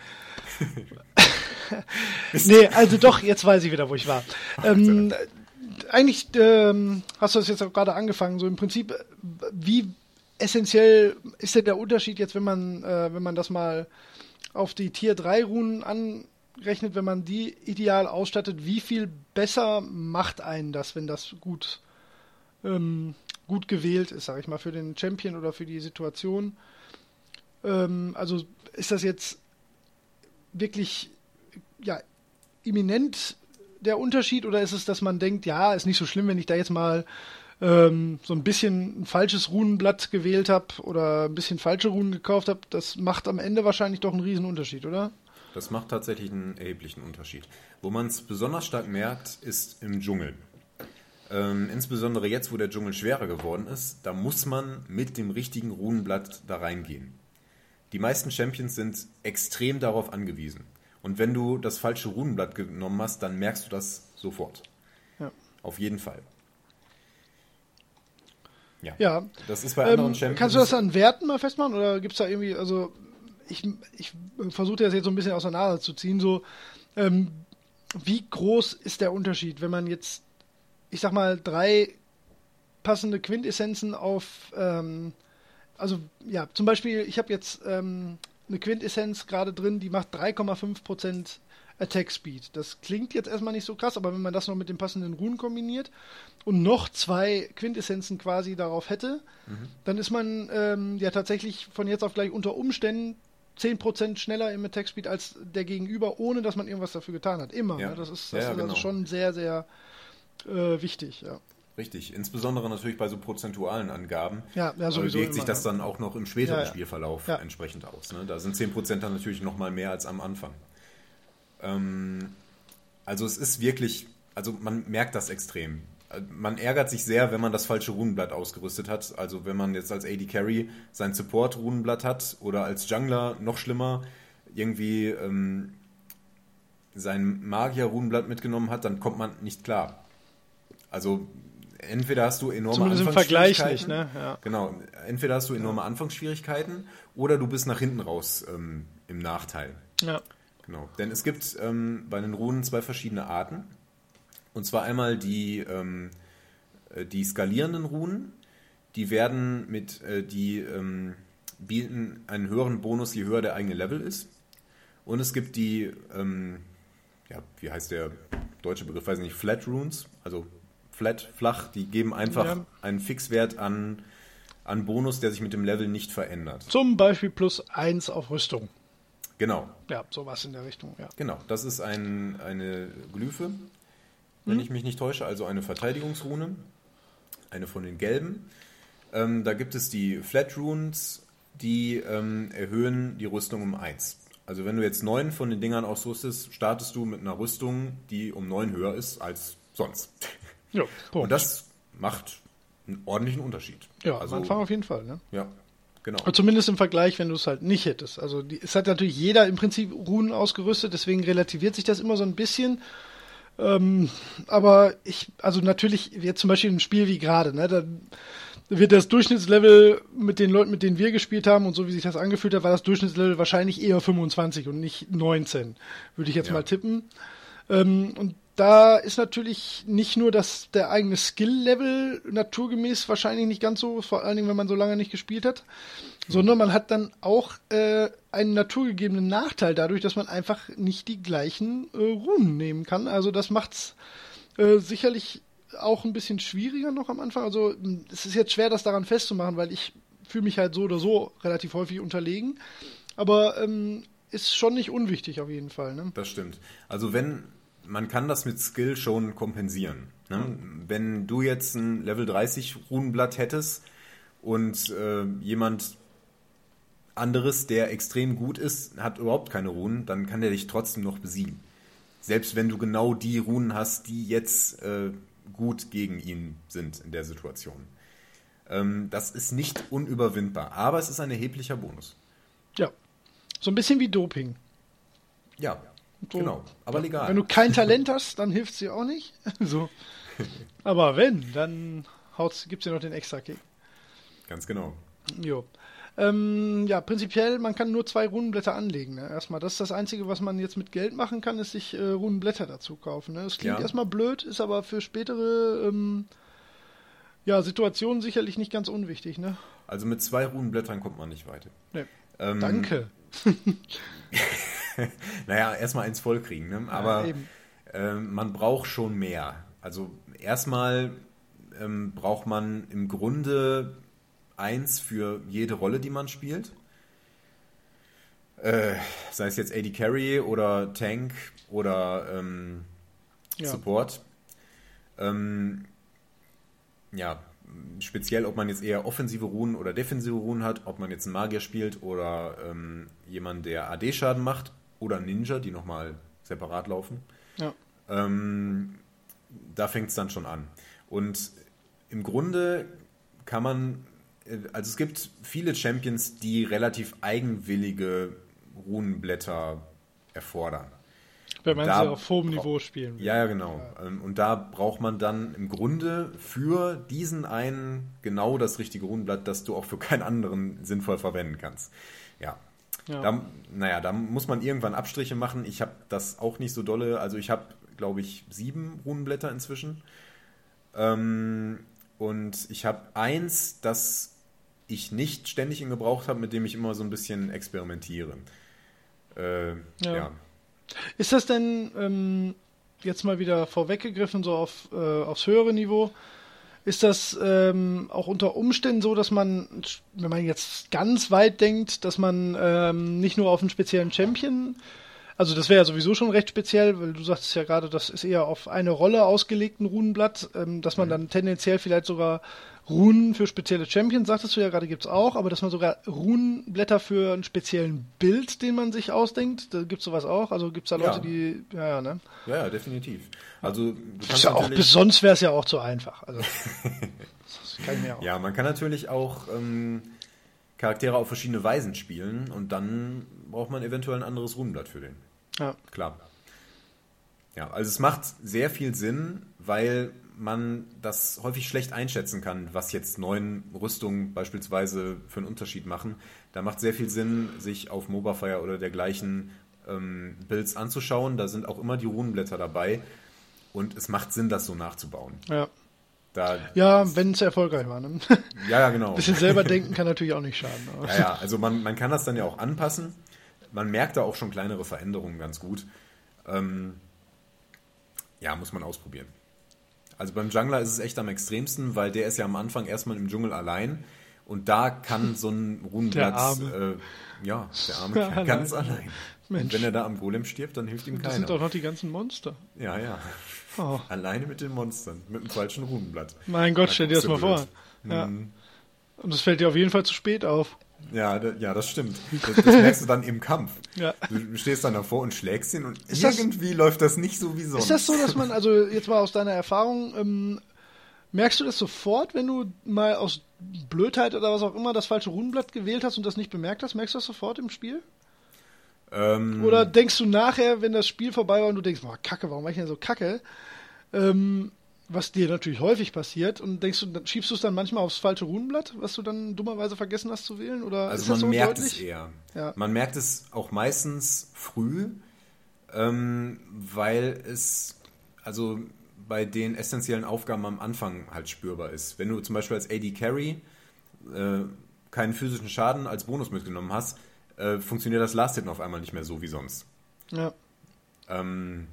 nee, also doch, jetzt weiß ich wieder, wo ich war. Ähm, eigentlich ähm, hast du das jetzt auch gerade angefangen, so im Prinzip, wie essentiell ist denn der Unterschied jetzt, wenn man, äh, wenn man das mal auf die Tier 3 Runen anrechnet, wenn man die ideal ausstattet, wie viel besser macht einen das, wenn das gut, ähm, gut gewählt ist, sag ich mal, für den Champion oder für die Situation? Ähm, also ist das jetzt wirklich ja, imminent der Unterschied oder ist es, dass man denkt, ja, ist nicht so schlimm, wenn ich da jetzt mal ähm, so ein bisschen ein falsches Runenblatt gewählt habe oder ein bisschen falsche Runen gekauft habe? Das macht am Ende wahrscheinlich doch einen riesen Unterschied, oder? Das macht tatsächlich einen erheblichen Unterschied. Wo man es besonders stark merkt, ist im Dschungel. Ähm, insbesondere jetzt, wo der Dschungel schwerer geworden ist, da muss man mit dem richtigen Runenblatt da reingehen. Die meisten Champions sind extrem darauf angewiesen. Und wenn du das falsche Runenblatt genommen hast, dann merkst du das sofort. Ja. Auf jeden Fall. Ja. ja. Das ist bei anderen ähm, Champions. Kannst du das an Werten mal festmachen? Oder gibt es da irgendwie, also ich, ich versuche das jetzt so ein bisschen auseinander zu ziehen, so ähm, wie groß ist der Unterschied, wenn man jetzt, ich sag mal, drei passende Quintessenzen auf, ähm, also ja, zum Beispiel, ich habe jetzt ähm, eine Quintessenz gerade drin, die macht 3,5% Attack Speed. Das klingt jetzt erstmal nicht so krass, aber wenn man das noch mit den passenden Runen kombiniert und noch zwei Quintessenzen quasi darauf hätte, mhm. dann ist man ähm, ja tatsächlich von jetzt auf gleich unter Umständen 10% schneller im Attack Speed als der Gegenüber, ohne dass man irgendwas dafür getan hat. Immer. Ja. Ne? Das ist, das ja, ist also genau. also schon sehr, sehr äh, wichtig. Ja. Richtig, insbesondere natürlich bei so prozentualen Angaben. Ja, ja sowieso. Wirkt sich das dann auch noch im späteren ja, ja. Spielverlauf ja. entsprechend aus. Ne? Da sind 10% dann natürlich noch mal mehr als am Anfang. Ähm, also es ist wirklich, also man merkt das extrem. Man ärgert sich sehr, wenn man das falsche Runenblatt ausgerüstet hat. Also wenn man jetzt als AD Carry sein Support-Runenblatt hat oder als Jungler noch schlimmer irgendwie ähm, sein Magier-Runenblatt mitgenommen hat, dann kommt man nicht klar. Also entweder hast du enorme Zumindest Anfangsschwierigkeiten. Nicht, ne? Ja. Genau. Entweder hast du enorme Anfangsschwierigkeiten oder du bist nach hinten raus ähm, im Nachteil. Ja. Genau. Denn es gibt ähm, bei den Runen zwei verschiedene Arten. Und zwar einmal die, ähm, äh, die skalierenden Runen. Die werden mit, äh, die ähm, bieten einen höheren Bonus, je höher der eigene Level ist. Und es gibt die, ähm, ja, wie heißt der deutsche Begriff, weiß nicht, Flat Runes, also flat, flach, die geben einfach ja. einen Fixwert an, an Bonus, der sich mit dem Level nicht verändert. Zum Beispiel plus 1 auf Rüstung. Genau. Ja, sowas in der Richtung, ja. Genau, das ist ein, eine Glyphe, wenn hm. ich mich nicht täusche, also eine Verteidigungsrune, eine von den gelben. Ähm, da gibt es die Flat Runes, die ähm, erhöhen die Rüstung um 1. Also wenn du jetzt neun von den Dingern ausrüstest, startest du mit einer Rüstung, die um 9 höher ist als sonst. Ja, Und das macht einen ordentlichen Unterschied. Ja, also, am Anfang auf jeden Fall. Ne? Ja, genau. Aber zumindest im Vergleich, wenn du es halt nicht hättest. Also die, es hat natürlich jeder im Prinzip Runen ausgerüstet, deswegen relativiert sich das immer so ein bisschen. Ähm, aber ich, also natürlich, jetzt zum Beispiel ein Spiel wie gerade, ne, da wird das Durchschnittslevel mit den Leuten, mit denen wir gespielt haben und so wie sich das angefühlt hat, war das Durchschnittslevel wahrscheinlich eher 25 und nicht 19, würde ich jetzt Ja. mal tippen. Ähm, und da ist natürlich nicht nur das der eigene Skill-Level naturgemäß wahrscheinlich nicht ganz so, vor allen Dingen, wenn man so lange nicht gespielt hat, sondern man hat dann auch äh, einen naturgegebenen Nachteil dadurch, dass man einfach nicht die gleichen äh, Runen nehmen kann. Also das macht's äh, sicherlich auch ein bisschen schwieriger noch am Anfang. Also m, es ist jetzt schwer, das daran festzumachen, weil ich fühle mich halt so oder so relativ häufig unterlegen. Aber ähm, ist schon nicht unwichtig auf jeden Fall. Ne? Das stimmt. Also wenn, man kann das mit Skill schon kompensieren. Ne? Wenn du jetzt ein Level 30 Runenblatt hättest und äh, jemand anderes, der extrem gut ist, hat überhaupt keine Runen, dann kann der dich trotzdem noch besiegen. Selbst wenn du genau die Runen hast, die jetzt äh, gut gegen ihn sind in der Situation. Ähm, das ist nicht unüberwindbar, aber es ist ein erheblicher Bonus. Ja. So ein bisschen wie Doping. Ja, So. genau. Aber legal. Wenn du kein Talent hast, dann hilft dir auch nicht. so. Aber wenn, dann haut's, gibt's ja noch den Extra-Kick. Ganz genau. Jo. Ähm, ja, prinzipiell, man kann nur zwei Runenblätter anlegen. Ne? Erstmal, das ist das Einzige, was man jetzt mit Geld machen kann, ist sich äh, Runenblätter dazu kaufen. Ne? Das klingt Ja. erstmal blöd, ist aber für spätere ähm, ja, Situationen sicherlich nicht ganz unwichtig. Ne? Also mit zwei Runenblättern kommt man nicht weiter. Nee. Ähm, Danke. Naja, erstmal eins vollkriegen, ne? aber eben. ähm, man braucht schon mehr. Also erstmal ähm, braucht man im Grunde eins für jede Rolle, die man spielt. Äh, sei es jetzt AD Carry oder Tank oder ähm, Ja. Support. Ähm, ja, speziell, ob man jetzt eher offensive Runen oder defensive Runen hat, ob man jetzt einen Magier spielt oder ähm, jemand, der AD-Schaden macht oder Ninja, die nochmal separat laufen. Ja. Ähm, da fängt es dann schon an. Und im Grunde kann man, äh, also es gibt viele Champions, die relativ eigenwillige Runenblätter erfordern. Wenn man da sie auf hohem Niveau spielen will. Ja, ja, genau. Ähm, Und da braucht man dann im Grunde für diesen einen genau das richtige Runenblatt, das du auch für keinen anderen sinnvoll verwenden kannst. Ja. Ja. Da, naja, da muss man irgendwann Abstriche machen. Ich habe das auch nicht so dolle. Also ich habe, glaube ich, sieben Runenblätter inzwischen. Ähm, und ich habe eins, das ich nicht ständig in Gebrauch habe, mit dem ich immer so ein bisschen experimentiere. Äh, Ja. ja. Ist das denn ähm, jetzt mal wieder vorweggegriffen, so auf, äh, aufs höhere Niveau? Ist das ähm, auch unter Umständen so, dass man, wenn man jetzt ganz weit denkt, dass man ähm, nicht nur auf einen speziellen Champion, also das wäre ja sowieso schon recht speziell, weil du sagtest ja gerade, das ist eher auf eine Rolle ausgelegten Runenblatt, ähm, dass man dann tendenziell vielleicht sogar Runen für spezielle Champions, sagtest du ja gerade, gibt's auch, aber dass man sogar Runenblätter für einen speziellen Bild, den man sich ausdenkt, da gibt's sowas auch? Also gibt's da Ja. Leute, die, ja, ja, ne? Ja, ja, definitiv. Also du kannst ja auch, natürlich- sonst wäre es ja auch zu einfach. Also, das kann ich mir auch. Ja, man kann natürlich auch ähm, Charaktere auf verschiedene Weisen spielen und dann braucht man eventuell ein anderes Runenblatt für den. Ja. Klar. Ja, also es macht sehr viel Sinn, weil man das häufig schlecht einschätzen kann, was jetzt neuen Rüstungen beispielsweise für einen Unterschied machen. Da macht sehr viel Sinn, sich auf Mobafire oder dergleichen ähm, Builds anzuschauen. Da sind auch immer die Runenblätter dabei und es macht Sinn, das so nachzubauen. Ja, Da, ja wenn es erfolgreich war. Ne? ja, ja, genau. bisschen selber denken kann natürlich auch nicht schaden. Ja, ja, also man, man kann das dann ja auch anpassen. Man merkt da auch schon kleinere Veränderungen ganz gut. Ähm, ja, muss man ausprobieren. Also beim Jungler ist es echt am extremsten, weil der ist ja am Anfang erstmal im Dschungel allein und da kann so ein Arme. Äh, ja, der Arme Ja, allein. ganz allein. Und Mensch. wenn er da am Golem stirbt, dann hilft ihm Das sind doch keiner. noch die ganzen Monster. Ja, ja. Oh. Alleine mit den Monstern, mit dem falschen Runenblatt. Mein Gott, Da stell dir das mal guckst vor. blöd. Ja. Mhm. Und das fällt dir auf jeden Fall zu spät auf. Ja, da, ja, das stimmt. Das, das merkst du dann im Kampf. Ja. Du stehst dann davor und schlägst ihn und Ist das- irgendwie läuft das nicht so wie sonst. Ist das so, dass man, also jetzt mal aus deiner Erfahrung, ähm, Merkst du das sofort, wenn du mal aus Blödheit oder was auch immer das falsche Runenblatt gewählt hast und das nicht bemerkt hast? Merkst du das sofort im Spiel? Ähm, Oder denkst du nachher, wenn das Spiel vorbei war und du denkst, boah, kacke, warum war ich denn so kacke? Ähm, was dir natürlich häufig passiert und denkst du, dann schiebst du es dann manchmal aufs falsche Runenblatt, was du dann dummerweise vergessen hast zu wählen? Oder Also man so merkt deutlich? es eher. Ja. Man merkt es auch meistens früh, ähm, weil es also bei den essentiellen Aufgaben am Anfang halt spürbar ist. Wenn du zum Beispiel als AD Carry äh, keinen physischen Schaden als Bonus mitgenommen hast, äh, funktioniert das Last Hit auf einmal nicht mehr so wie sonst. Ja. Ähm,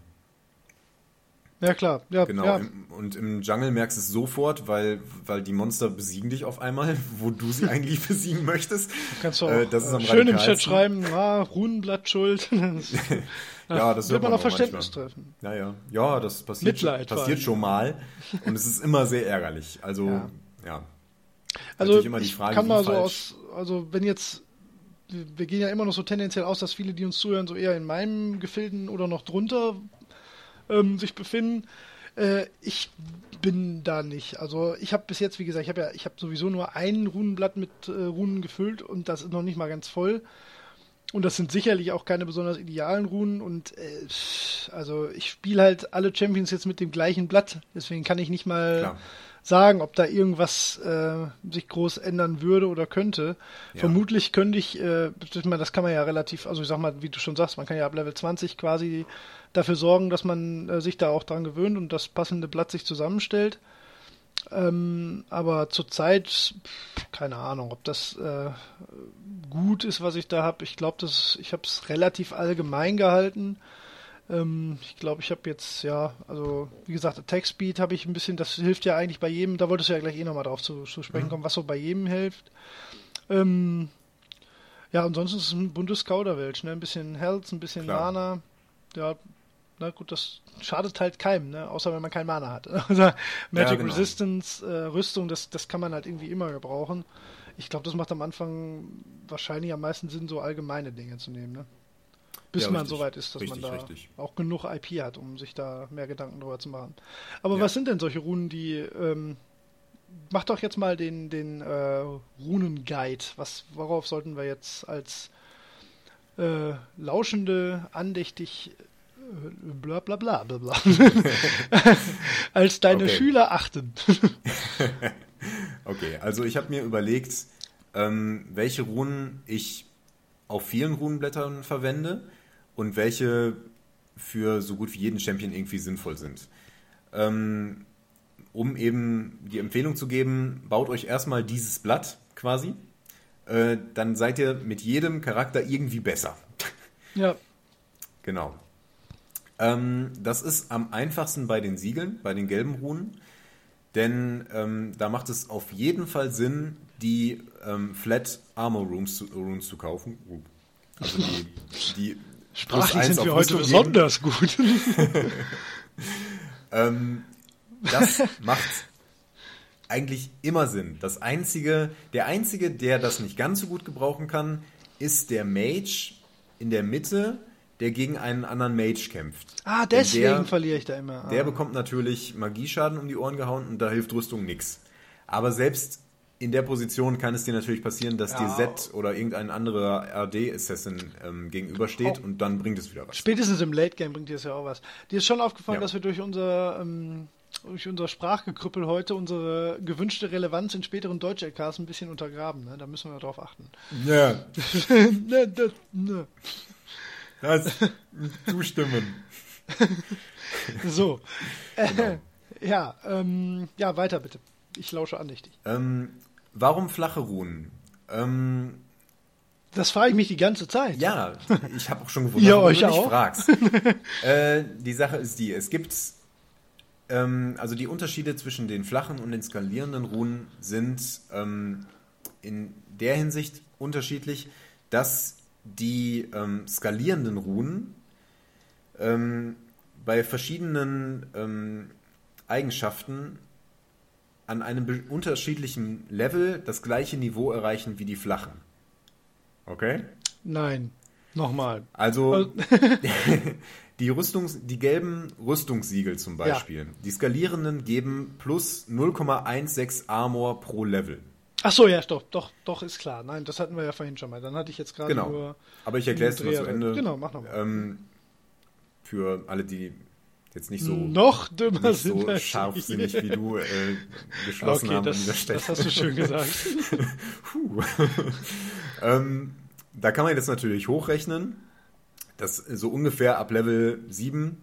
ja, klar. Ja, genau. ja. Im, und im Jungle merkst du es sofort, weil, weil die Monster besiegen dich auf einmal, wo du sie eigentlich besiegen möchtest. Kannst du auch Äh, das ist am äh, schön im Chat schreiben, ah, Runenblatt schuld. Ja, das wird man auf auch Verständnis manchmal. treffen. Ja, ja. Ja, das passiert, Mitleid passiert schon mal. Und es ist immer sehr ärgerlich. Also, Ja. ja. Also immer die ich Frage, kann wie mal so aus, also wenn jetzt, wir wir gehen ja immer noch so tendenziell aus, dass viele, die uns zuhören, so eher in meinem Gefilden oder noch drunter ähm, sich befinden. Äh, ich bin da nicht. Also ich habe bis jetzt, wie gesagt, ich habe ja, ich habe sowieso nur ein Runenblatt mit äh, Runen gefüllt und das ist noch nicht mal ganz voll. Und das sind sicherlich auch keine besonders idealen Runen und äh, also ich spiele halt alle Champions jetzt mit dem gleichen Blatt, deswegen kann ich nicht mal Klar. Sagen, ob da irgendwas äh, sich groß ändern würde oder könnte. Ja. Vermutlich könnte ich, äh, das kann man ja relativ, also ich sag mal, wie du schon sagst, man kann ja ab Level 20 quasi dafür sorgen, dass man äh, sich da auch dran gewöhnt und das passende Blatt sich zusammenstellt. Ähm, aber zurzeit, keine Ahnung, ob das äh, gut ist, was ich da habe. Ich glaube, ich habe es relativ allgemein gehalten. Ähm, ich glaube, ich habe jetzt, ja, also wie gesagt, Attack Speed habe ich ein bisschen, das hilft ja eigentlich bei jedem, da wolltest du ja gleich eh nochmal drauf zu, zu sprechen kommen, was so bei jedem hilft. Ähm, ja, ansonsten ist es ein buntes Kauderwelsch, ne? Ein bisschen Health, ein bisschen Klar. Mana. Ja, na gut, das schadet halt keinem, ne? Außer wenn man kein Mana hat. Also Magic genau. Resistance, äh, Rüstung, das, das kann man halt irgendwie immer gebrauchen. Ich glaube, das macht am Anfang wahrscheinlich am meisten Sinn, so allgemeine Dinge zu nehmen, ne? Bis Ja, man richtig. soweit ist, dass Richtig, man da richtig. auch genug IP hat, um sich da mehr Gedanken drüber zu machen. Aber Ja. was sind denn solche Runen, die ähm, mach doch jetzt mal den, den äh, Runen-Guide. Was, worauf sollten wir jetzt als äh, lauschende, andächtig äh, bla bla bla bla bla als deine Okay. Schüler achten? Okay, also ich habe mir überlegt, ähm, welche Runen ich auf vielen Runenblättern verwende und welche für so gut wie jeden Champion irgendwie sinnvoll sind. Ähm, um eben die Empfehlung zu geben, baut euch erstmal dieses Blatt quasi. Äh, dann seid ihr mit jedem Charakter irgendwie besser. ja, Genau. Ähm, das ist am einfachsten bei den Siegeln, bei den gelben Runen. Denn ähm, da macht es auf jeden Fall Sinn, die ähm, Flat Armor Runes zu, Runes zu kaufen. Uh. Also die, die sprachlich sind wir heute geben. besonders gut. Ähm, das macht eigentlich immer Sinn. Das einzige, der einzige, der das nicht ganz so gut gebrauchen kann, ist der Mage in der Mitte, der gegen einen anderen Mage kämpft. ah, deswegen der, verliere ich da immer. Der ah. bekommt natürlich Magieschaden um die Ohren gehauen und da hilft Rüstung nix. Aber selbst in der Position kann es dir natürlich passieren, dass dir Ja. Zed oder irgendein anderer RD-Assassin ähm, gegenübersteht Oh. und dann bringt es wieder was. Spätestens im Late Game bringt dir das ja auch was. Dir ist schon aufgefallen, Ja. dass wir durch unser, ähm, durch unser Sprachgekrüppel heute unsere gewünschte Relevanz in späteren Deutsch-LKs ein bisschen untergraben. Ne? Da müssen wir drauf achten. Ja, ne, das, ne. das zustimmen. So. Äh, Genau. ja, ähm, ja, weiter bitte. Ich lausche andächtig. Ähm, warum flache Runen? Ähm, Das frage ich mich die ganze Zeit. ja, ich habe auch schon gewundert, warum euch du mich auch? fragst. äh, die Sache ist die, es gibt, ähm, also die Unterschiede zwischen den flachen und den skalierenden Runen sind ähm, in der Hinsicht unterschiedlich, dass die ähm, skalierenden Runen ähm, bei verschiedenen ähm, Eigenschaften an einem unterschiedlichen Level das gleiche Niveau erreichen wie die flachen. Okay? Nein. Nochmal. Also Die, Rüstungs-, die gelben Rüstungssiegel zum Beispiel, ja. die skalierenden geben plus 0,16 Armor pro Level. Ach so, ja, doch, doch, doch, ist klar. Nein, das hatten wir ja vorhin schon mal. Dann hatte ich jetzt gerade genau. nur. Aber ich erkläre es mal zu Ende. Genau, mach nochmal. Ähm, für alle, die jetzt nicht so noch dümmer nicht sind so scharfsinnig wie du äh, geschlossen okay, haben das, an dieser Stelle. Das hast du schön gesagt. ähm, da kann man jetzt natürlich hochrechnen, dass so ungefähr ab Level 7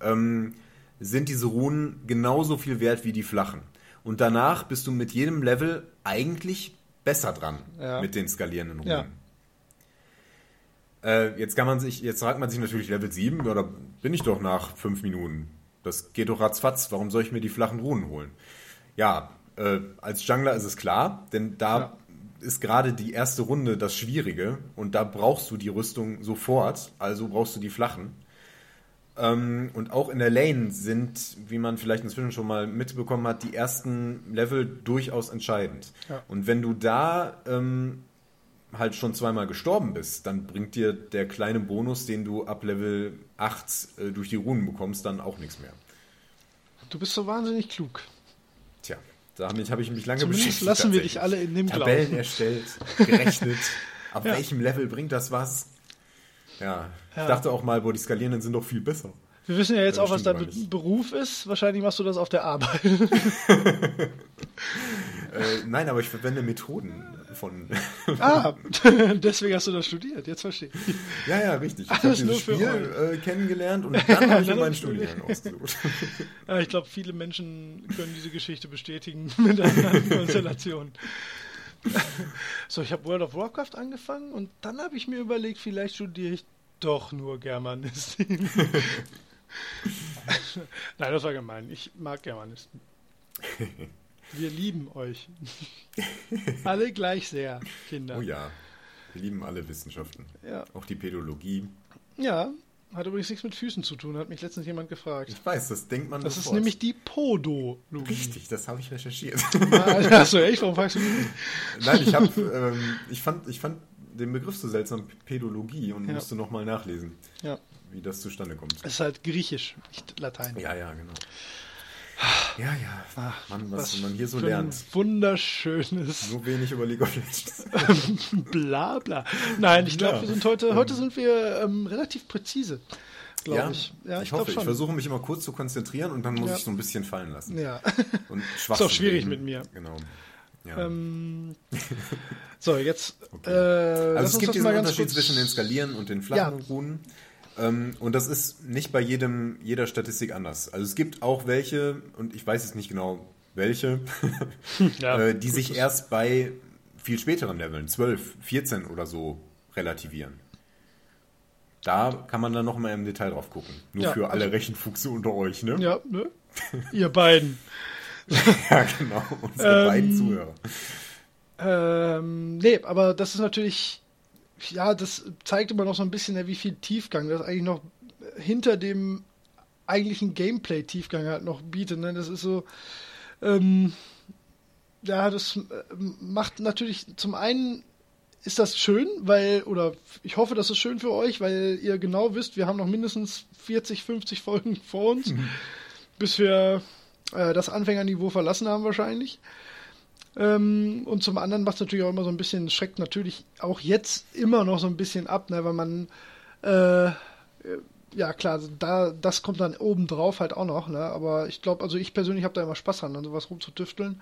ähm, sind diese Runen genauso viel wert wie die flachen. Und danach bist du mit jedem Level eigentlich besser dran ja. mit den skalierenden Runen. Ja. Äh, jetzt kann man sich, jetzt fragt man sich natürlich Level 7, ja, da bin ich doch nach 5 Minuten. Das geht doch ratzfatz, warum soll ich mir die flachen Runen holen? Ja, äh, als Jungler ist es klar, denn da ja. ist gerade die erste Runde das Schwierige und da brauchst du die Rüstung sofort, also brauchst du die flachen. Ähm, und auch in der Lane sind, wie man vielleicht inzwischen schon mal mitbekommen hat, die ersten Level durchaus entscheidend. Ja. Und wenn du da ähm, halt schon zweimal gestorben bist, dann bringt dir der kleine Bonus, den du ab Level 8 äh, durch die Runen bekommst, dann auch nichts mehr. Du bist so wahnsinnig klug. Tja, damit habe ich mich lange Zumindest beschäftigt. lassen wir dich alle in dem Tabellen Glauben. erstellt, gerechnet. ab ja. welchem Level bringt das was? Ja, ja. ich dachte auch mal, boah, die Skalierenden sind doch viel besser. Wir wissen ja jetzt auch, was dein Be Beruf ist. Wahrscheinlich machst du das auf der Arbeit. äh, nein, aber ich verwende Methoden von. ah, deswegen hast du das studiert. Jetzt verstehe ich. Ja, ja, richtig. Ich habe dieses Spiel äh, kennengelernt und dann habe ich mir meinen Studiengang ausgesucht. ja, ich glaube, viele Menschen können diese Geschichte bestätigen mit einer Konstellation. so, ich habe World of Warcraft angefangen und dann habe ich mir überlegt, vielleicht studiere ich doch nur Germanistik. Nein, das war gemein. Ich mag Germanisten. Wir lieben euch. alle gleich sehr, Kinder. Oh ja, wir lieben alle Wissenschaften. Ja. Auch die Pädologie. Ja, hat übrigens nichts mit Füßen zu tun, hat mich letztens jemand gefragt. Ich weiß, das denkt man Das sofort. ist nämlich die Podologie. Richtig, das habe ich recherchiert. Achso, echt? Warum fragst du mich? Nein, ich, hab, ähm, ich, fand, ich fand den Begriff so seltsam, Pädologie, und ja. musste nochmal nachlesen, ja. wie das zustande kommt. Es ist halt griechisch, nicht Latein. Ja, ja, genau. Ja, ja. Ach, Mann, was, was man hier so lernt. Wunderschönes. Nur wenig über League of Legends. bla bla. Nein, ich glaube, ja. wir sind heute, heute sind wir ähm, relativ präzise. Ja, ich. Ja, ich, ich hoffe, ich versuche mich immer kurz zu konzentrieren und dann muss ja. ich so ein bisschen fallen lassen. Ja. Und ist auch schwierig reden. mit mir. Genau. Ja. Ähm, so, jetzt. Okay. Äh, also es gibt diesen Unterschied zwischen den Skalieren und den flachen Runen. Ähm, und das ist nicht bei jedem, jeder Statistik anders. Also es gibt auch welche, und ich weiß jetzt nicht genau welche, ja, äh, die sich erst bei viel späteren Leveln, 12, 14 oder so, relativieren. Da kann man dann noch mal im Detail drauf gucken. Nur ja, für alle also, Rechenfuchse unter euch, ne? Ja, ne? Ihr beiden. ja, genau, unsere ähm, beiden Zuhörer. Ähm, nee, aber das ist natürlich ja, das zeigt immer noch so ein bisschen, wie viel Tiefgang das eigentlich noch hinter dem eigentlichen Gameplay-Tiefgang halt noch bietet. Ne? Das ist so, ähm, ja, das äh, macht natürlich zum einen ist das schön, weil, oder ich hoffe, das ist schön für euch, weil ihr genau wisst, wir haben noch mindestens 40, 50 Folgen vor uns, mhm. bis wir äh, das Anfängerniveau verlassen haben wahrscheinlich. Ähm, und zum anderen macht es natürlich auch immer so ein bisschen, schreckt natürlich auch jetzt immer noch so ein bisschen ab, ne, weil man, äh, ja klar, da, das kommt dann oben drauf halt auch noch, ne, aber ich glaube, also ich persönlich habe da immer Spaß dran, an sowas rumzutüfteln.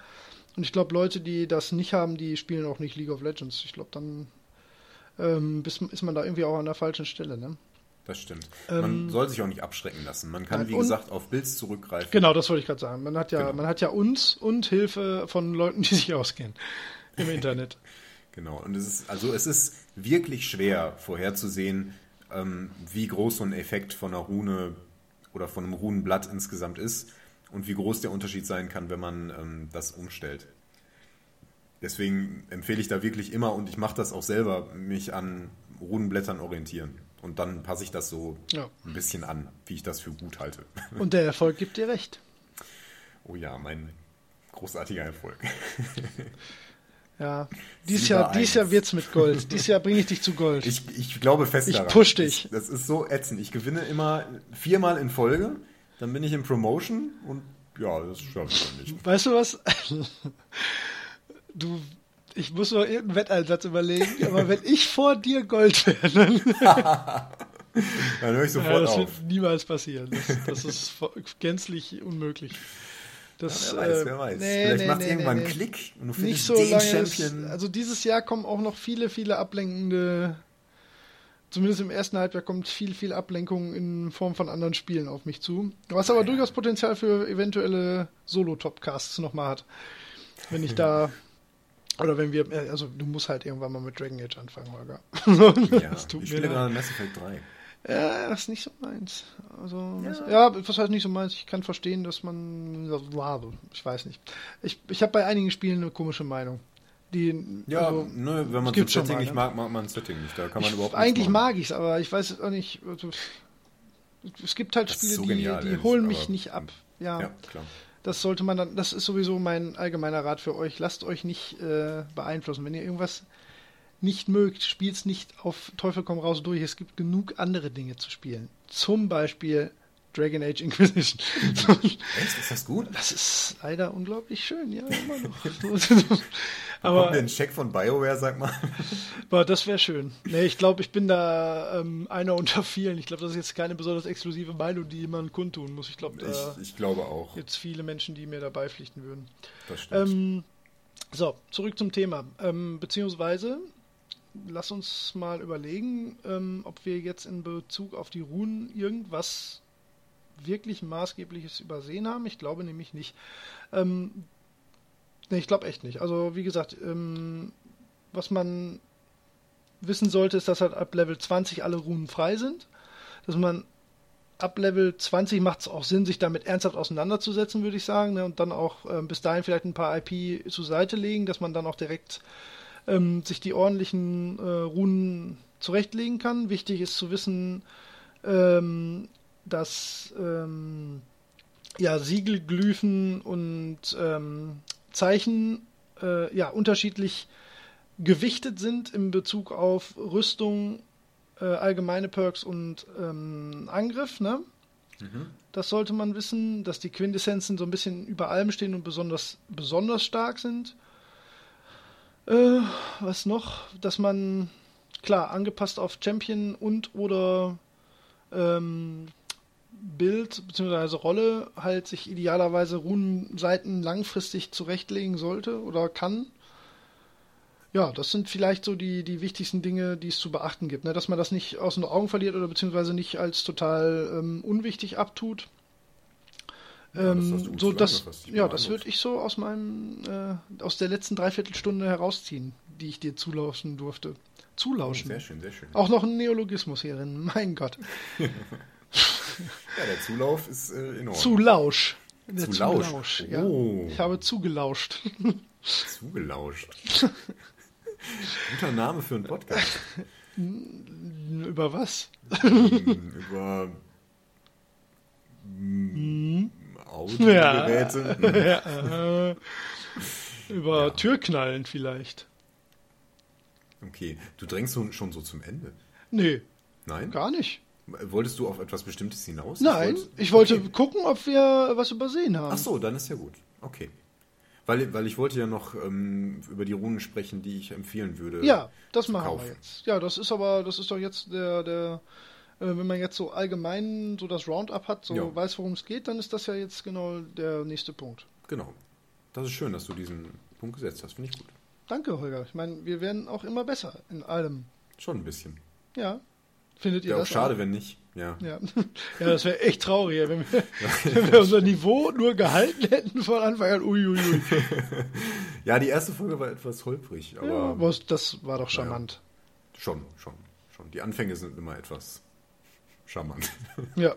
Und ich glaube, Leute, die das nicht haben, die spielen auch nicht League of Legends. Ich glaube, dann ähm, ist man da irgendwie auch an der falschen Stelle, ne? Das stimmt. Ähm, man soll sich auch nicht abschrecken lassen. Man kann, wie gesagt, auf Builds zurückgreifen. Genau, das wollte ich gerade sagen. Man hat ja, genau. man hat ja uns und Hilfe von Leuten, die sich auskennen im Internet. Genau. Und es ist, also es ist wirklich schwer vorherzusehen, ähm, wie groß so ein Effekt von einer Rune oder von einem Runenblatt insgesamt ist und wie groß der Unterschied sein kann, wenn man ähm, das umstellt. Deswegen empfehle ich da wirklich immer, und ich mache das auch selber, mich an Runenblättern orientieren. Und dann passe ich das so ja. ein bisschen an, wie ich das für gut halte. Und der Erfolg gibt dir recht. Oh ja, mein großartiger Erfolg. Ja, dieses Jahr, dies Jahr wird's mit Gold. Dieses Jahr bringe ich dich zu Gold. Ich, ich glaube fest ich daran. push dich. Ich, das ist so ätzend. Ich gewinne immer viermal in Folge, dann bin ich in Promotion und ja, das schaffe ich dann nicht. Weißt du was? Du, ich muss noch irgendeinen Wetteinsatz überlegen, aber wenn ich vor dir Gold wäre, dann, Dann höre ich ja, sofort das auf. wird niemals passieren. Das, das ist gänzlich unmöglich. Das, wer weiß, äh, wer weiß. nee, Vielleicht nee, macht nee, irgendwann nee. Klick und du Nicht findest so den lange. Champion. Ist, also dieses Jahr kommen auch noch viele, viele ablenkende. Zumindest im ersten Halbjahr kommt viel, viel Ablenkung in Form von anderen Spielen auf mich zu. Was aber durchaus Potenzial für eventuelle Solo-Topcasts nochmal hat. Wenn ich da. Oder wenn wir. äh, Also, du musst halt irgendwann mal mit Dragon Age anfangen, Holger. ja, Das tut ich mir spiele gerade Mass Effect 3. Ja, das ist nicht so meins. Also, Ja. was, ja, was heißt nicht so meins? Ich kann verstehen, dass man. ja, Ich weiß nicht. Ich, ich habe bei einigen Spielen eine komische Meinung. Die, Ja, also, ne, wenn man gibt's schon Setting mal, nicht ne? mag, mag man das Setting nicht. Da kann man ich, überhaupt eigentlich mag ich es, aber ich weiß auch nicht. Also, es gibt halt Das Spiele, so die, genial, die ehrlich, holen mich aber- nicht ab. Ja, Ja, klar. Das sollte man dann. Das ist sowieso mein allgemeiner Rat für euch. Lasst euch nicht äh, beeinflussen. Wenn ihr irgendwas nicht mögt, spielt es nicht auf Teufel komm raus durch. Es gibt genug andere Dinge zu spielen. Zum Beispiel Dragon Age Inquisition. Echt? Ist das gut? Das ist leider unglaublich schön, ja, immer noch. Kommt aber, mir ein Check von BioWare, sag mal. aber das wäre schön. Nee, ich glaube, ich bin da ähm, einer unter vielen. Ich glaube, das ist jetzt keine besonders exklusive Meinung, die man kundtun muss. Ich glaube, da Ich, ich glaube auch. jetzt viele Menschen, die mir dabei pflichten würden. Das stimmt. Ähm, so, zurück zum Thema. Ähm, beziehungsweise, lass uns mal überlegen, ähm, ob wir jetzt in Bezug auf die Runen irgendwas wirklich Maßgebliches übersehen haben. Ich glaube nämlich nicht. Ähm, nee, ich glaube echt nicht. Also, wie gesagt, ähm, was man wissen sollte, ist, dass halt ab Level 20 alle Runen frei sind. Dass man ab Level 20 macht es auch Sinn, sich damit ernsthaft auseinanderzusetzen, würde ich sagen. Ne? Und dann auch ähm, bis dahin vielleicht ein paar IP zur Seite legen, dass man dann auch direkt ähm, sich die ordentlichen äh, Runen zurechtlegen kann. Wichtig ist zu wissen, ähm, dass ähm, ja, Siegelglyphen und ähm, Zeichen äh, ja, unterschiedlich gewichtet sind in Bezug auf Rüstung, äh, allgemeine Perks und ähm, Angriff. Ne? Das sollte man wissen, dass die Quintessenzen so ein bisschen über allem stehen und besonders, besonders stark sind. Äh, was noch? Dass man, klar, angepasst auf Champion und oder ähm, Bild bzw. Rolle halt sich idealerweise Runenseiten langfristig zurechtlegen sollte oder kann. Ja, das sind vielleicht so die, die wichtigsten Dinge, die es zu beachten gibt. Ne? Dass man das nicht aus den Augen verliert oder beziehungsweise nicht als total ähm, unwichtig abtut. Ja, das Ähm, so das, ja, das würde ich so aus meinem, äh, aus der letzten Dreiviertelstunde herausziehen, die ich dir zulauschen durfte. Zulauschen. Sehr schön, sehr schön. Auch noch ein Neologismus hierin, mein Gott. Ja, der Zulauf ist äh, enorm. Zulausch. Der Zulausch. Zulausch, ja. Oh. Ich habe zugelauscht. Zugelauscht. Guter Name für einen Podcast. Über was? Hm, Über hm, Audiogeräte. Hm. ja, äh, über Ja. Türknallen vielleicht. Okay, du drängst schon so zum Ende. Nee, Nein? gar nicht. Wolltest du auf etwas Bestimmtes hinaus? Nein, wollte- ich wollte Okay. gucken, ob wir was übersehen haben. Ach so, dann ist ja gut. Okay. Weil, weil ich wollte ja noch ähm, über die Runen sprechen, die ich empfehlen würde. Ja, das machen kaufen. wir jetzt. Ja, das ist aber, das ist doch jetzt der, der, äh, wenn man jetzt so allgemein so das Roundup hat, so Ja. weiß, worum es geht, dann ist das ja jetzt genau der nächste Punkt. Genau. Das ist schön, dass du diesen Punkt gesetzt hast. Finde ich gut. Danke, Holger. Ich meine, wir werden auch immer besser in allem. Schon ein bisschen. Ja. Findet ihr auch das schade, wenn nicht. Ja. Ja, ja das wäre echt traurig, wenn wir, wenn wir unser Niveau nur gehalten hätten von Anfang an. Uiuiui. Ja, die erste Folge war etwas holprig, aber Ja, das war doch charmant. schon, schon, schon. Die Anfänge sind immer etwas charmant. Ja.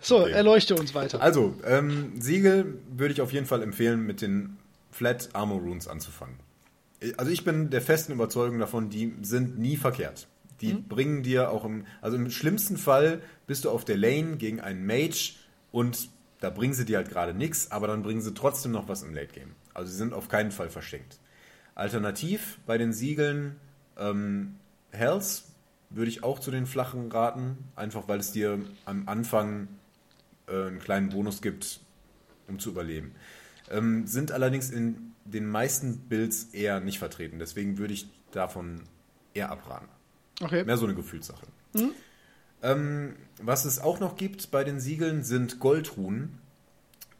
So, Okay. erleuchte uns weiter. Also, ähm, Siegel würde ich auf jeden Fall empfehlen, mit den Flat Armor Runes anzufangen. Also ich bin der festen Überzeugung davon, die sind nie verkehrt. Die bringen dir auch im, also im schlimmsten Fall bist du auf der Lane gegen einen Mage und da bringen sie dir halt gerade nichts, aber dann bringen sie trotzdem noch was im Late Game. Also sie sind auf keinen Fall verschenkt. Alternativ bei den Siegeln ähm, Hells würde ich auch zu den flachen raten, einfach weil es dir am Anfang äh, einen kleinen Bonus gibt, um zu überleben. Ähm, sind allerdings in den meisten Builds eher nicht vertreten, deswegen würde ich davon eher abraten. Okay. Mehr so eine Gefühlssache. Ähm, was es auch noch gibt bei den Siegeln sind Goldruhen.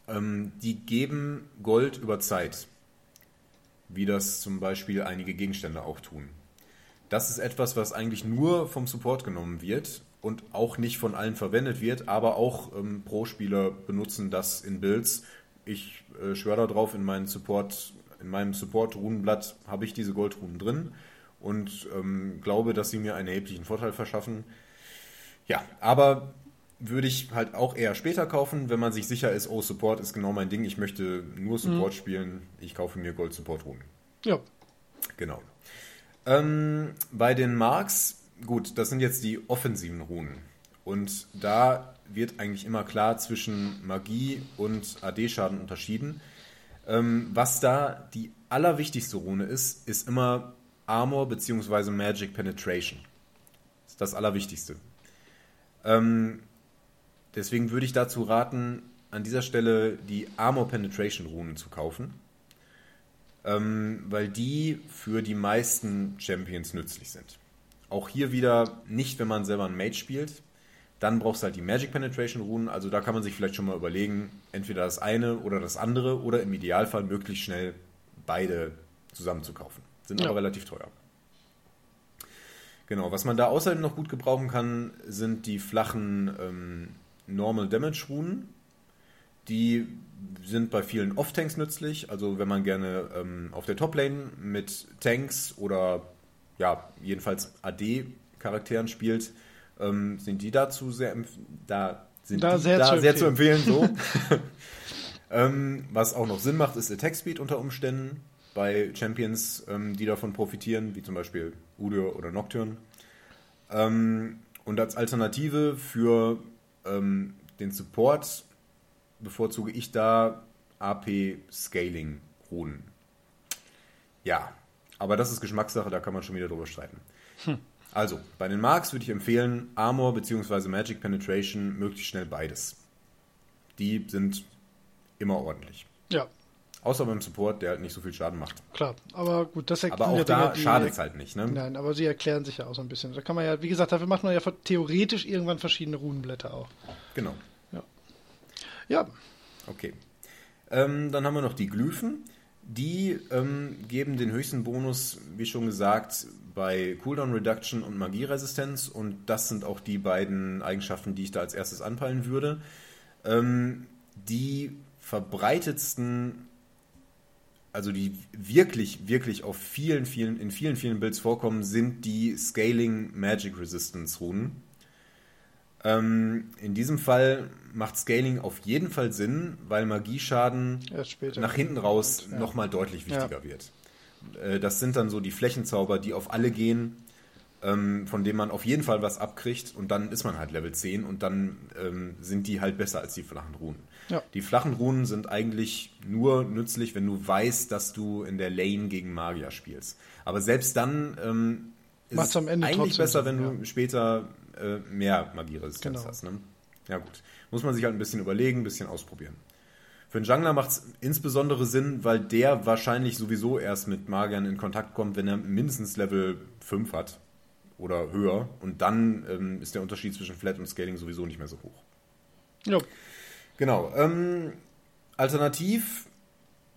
Ähm, die geben Gold über Zeit. Wie das zum Beispiel einige Gegenstände auch tun. Das ist etwas, was eigentlich nur vom Support genommen wird und auch nicht von allen verwendet wird, aber auch ähm, Pro-Spieler benutzen das in Builds. Ich äh, schwöre darauf, in, meinen Support, in meinem Support-Runenblatt habe ich diese Goldrunen drin und ähm, glaube, dass sie mir einen erheblichen Vorteil verschaffen. Ja, aber würde ich halt auch eher später kaufen, wenn man sich sicher ist, oh, Support ist genau mein Ding, ich möchte nur Support spielen, ich kaufe mir Gold-Support-Runen. Ja. Genau. Ähm, bei den Marks, gut, das sind jetzt die offensiven Runen. Und da wird eigentlich immer klar zwischen Magie und AD-Schaden unterschieden. Ähm, was da die allerwichtigste Rune ist, ist immer Armor bzw. Magic Penetration. Das ist das Allerwichtigste. Ähm, deswegen würde ich dazu raten, an dieser Stelle die Armor Penetration Runen zu kaufen ähm, weil die für die meisten Champions nützlich sind. Auch hier wieder nicht, wenn man selber einen Mage spielt. Dann brauchst du halt die Magic Penetration Runen. Also da kann man sich vielleicht schon mal überlegen, entweder das eine oder das andere oder im Idealfall möglichst schnell beide zusammen zu kaufen. Sind Ja. aber relativ teuer. Genau, was man da außerdem noch gut gebrauchen kann, sind die flachen ähm, Normal Damage Runen. Die sind bei vielen Off-Tanks nützlich. Also wenn man gerne ähm, auf der Top-Lane mit Tanks oder ja, jedenfalls AD-Charakteren spielt, ähm, sind die dazu sehr, da sind Da sehr da zu sehr zu empfehlen. So. ähm, was auch noch Sinn macht, ist Attack Speed unter Umständen bei Champions, ähm, die davon profitieren, wie zum Beispiel Udyr oder Nocturne. Ähm, und als Alternative für ähm, den Support bevorzuge ich da AP Scaling Runen. Ja, aber das ist Geschmackssache, da kann man schon wieder drüber streiten. Also, bei den Marks würde ich empfehlen, Armor bzw. Magic Penetration möglichst schnell beides. Die sind immer ordentlich. Ja, Außer beim Support, der halt nicht so viel Schaden macht. klar. Aber gut, das Aber sind auch ja da schadet es halt nicht. Ne? Nein, aber sie erklären sich ja auch so ein bisschen. Da kann man ja, wie gesagt, dafür macht man ja theoretisch irgendwann verschiedene Runenblätter auch. Genau. Ja, Okay. Ähm, dann haben wir noch die Glyphen. Die ähm, geben den höchsten Bonus, wie schon gesagt, bei Cooldown Reduction und Magieresistenz. Und das sind auch die beiden Eigenschaften, die ich da als erstes anpeilen würde. Ähm, die verbreitetsten, also die wirklich, wirklich auf vielen, vielen, in vielen, vielen Builds vorkommen, sind die Scaling Magic Resistance Runen. Ähm, in diesem Fall macht Scaling auf jeden Fall Sinn, weil Magieschaden nach hinten raus Ja. nochmal deutlich wichtiger Ja. wird. Äh, Das sind dann so die Flächenzauber, die auf alle gehen, ähm, von denen man auf jeden Fall was abkriegt und dann ist man halt Level 10 und dann ähm, sind die halt besser als die flachen Runen. Ja. Die flachen Runen sind eigentlich nur nützlich, wenn du weißt, dass du in der Lane gegen Magier spielst. Aber selbst dann ähm, ist Macht's es am Ende eigentlich besser, wenn du später äh, mehr Magieresistenz Genau. hast. Ne? Ja gut, muss man sich halt ein bisschen überlegen, ein bisschen ausprobieren. Für einen Jungler macht es insbesondere Sinn, weil der wahrscheinlich sowieso erst mit Magiern in Kontakt kommt, wenn er mindestens Level 5 hat oder höher. Und dann ähm, ist der Unterschied zwischen Flat und Scaling sowieso nicht mehr so hoch. Ja, Genau. Ähm, alternativ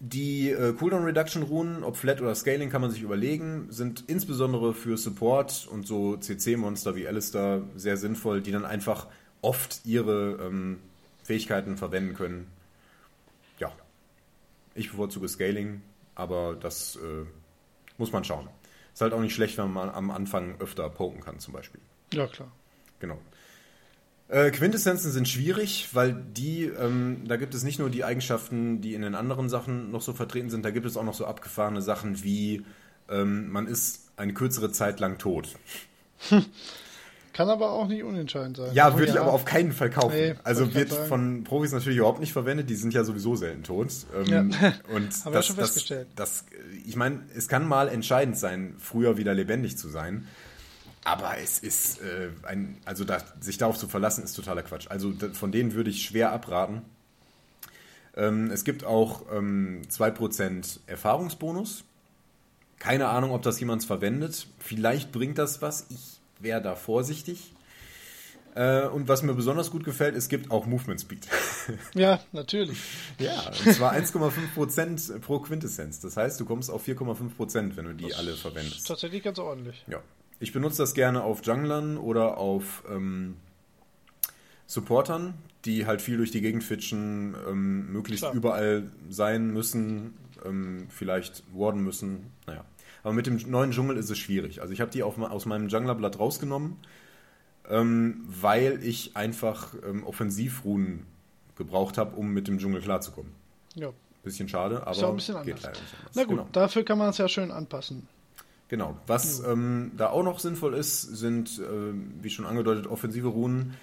die äh, Cooldown Reduction Runen, ob Flat oder Scaling, kann man sich überlegen, sind insbesondere für Support und so CC-Monster wie Alistair sehr sinnvoll, die dann einfach oft ihre ähm, Fähigkeiten verwenden können. Ja, ich bevorzuge Scaling, aber das äh, muss man schauen. Ist halt auch nicht schlecht, wenn man am Anfang öfter poken kann, zum Beispiel. ja klar. Genau. Äh, Quintessenzen sind schwierig, weil die, ähm, da gibt es nicht nur die Eigenschaften, die in den anderen Sachen noch so vertreten sind, da gibt es auch noch so abgefahrene Sachen wie, ähm, man ist eine kürzere Zeit lang tot. Kann aber auch nicht unentscheidend sein. Ja, würde ich aber auf keinen Fall kaufen. Nee, also wird von Profis natürlich überhaupt nicht verwendet, die sind ja sowieso selten tot. Ähm, Ja. Und Haben wir das, schon das, festgestellt. das, ich meine, es kann mal entscheidend sein, früher wieder lebendig zu sein. Aber es ist äh, ein, also da, sich darauf zu verlassen, ist totaler Quatsch. Also da, von denen würde ich schwer abraten. Ähm, es gibt auch ähm, 2% Erfahrungsbonus. Keine Ahnung, ob das jemand verwendet. Vielleicht bringt das was. Ich wäre da vorsichtig. Äh, und was mir besonders gut gefällt, es gibt auch Movement Speed. Ja, natürlich. ja, und zwar 1,5% pro Quintessenz. Das heißt, du kommst auf 4,5%, wenn du die alle Ist verwendest. tatsächlich ganz ordentlich. Ja. Ich benutze das gerne auf Junglern oder auf ähm, Supportern, die halt viel durch die Gegend fitschen, ähm, möglichst Klar. überall sein müssen, ähm, vielleicht warden müssen. Naja. Aber mit dem neuen Dschungel ist es schwierig. Also ich habe die auf, aus meinem Junglerblatt rausgenommen, ähm, weil ich einfach ähm, Offensivruhen gebraucht habe, um mit dem Dschungel klarzukommen. Ja. Bisschen schade, aber Ist auch ein bisschen geht leider nicht anders. Na gut, Genau. dafür kann man es ja schön anpassen. Genau. Was ähm, da auch noch sinnvoll ist, sind, ähm, wie schon angedeutet, offensive Runen.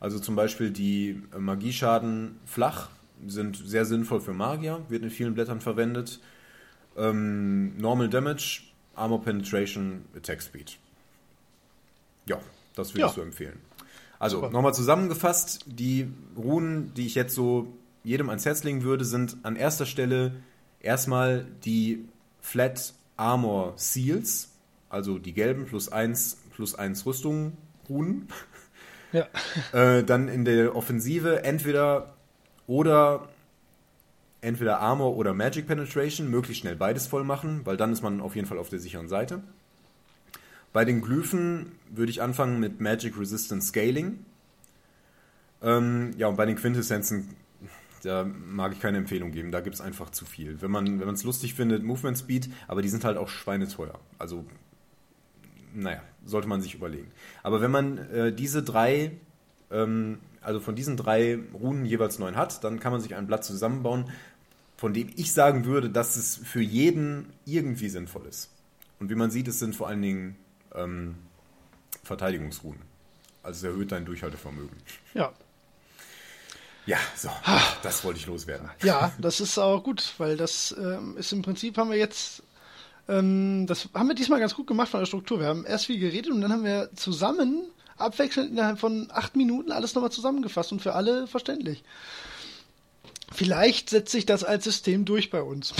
Also zum Beispiel die äh, Magieschaden flach sind sehr sinnvoll für Magier, wird in vielen Blättern verwendet. Ähm, Normal Damage, Armor Penetration, Attack Speed. Ja, das würde Ja. ich so empfehlen. Also nochmal zusammengefasst, die Runen, die ich jetzt so jedem ans Herz legen würde, sind an erster Stelle erstmal die Flat Armor Seals, also die gelben plus 1 plus 1 Rüstung Runen. Ja. Äh, dann in der Offensive entweder oder entweder Armor oder Magic Penetration, möglichst schnell beides voll machen, weil dann ist man auf jeden Fall auf der sicheren Seite. Bei den Glyphen würde ich anfangen mit Magic Resistance Scaling. Ähm, ja, und bei den Quintessenzen, da mag ich keine Empfehlung geben, da gibt es einfach zu viel. Wenn man es lustig findet, Movement Speed, aber die sind halt auch schweineteuer. Also, naja, sollte man sich überlegen. Aber wenn man äh, diese drei, also von diesen drei Runen jeweils neun hat, dann kann man sich ein Blatt zusammenbauen, von dem ich sagen würde, dass es für jeden irgendwie sinnvoll ist. Und wie man sieht, es sind vor allen Dingen ähm, Verteidigungsrunen. Also es erhöht dein Durchhaltevermögen. Ja. Ja, so, das wollte ich loswerden. Ja, das ist auch gut, weil das ähm, ist im Prinzip haben wir jetzt, ähm, das haben wir diesmal ganz gut gemacht von der Struktur. Wir haben erst viel geredet und dann haben wir zusammen, abwechselnd innerhalb von acht Minuten alles nochmal zusammengefasst und für alle verständlich. Vielleicht setzt sich das als System durch bei uns.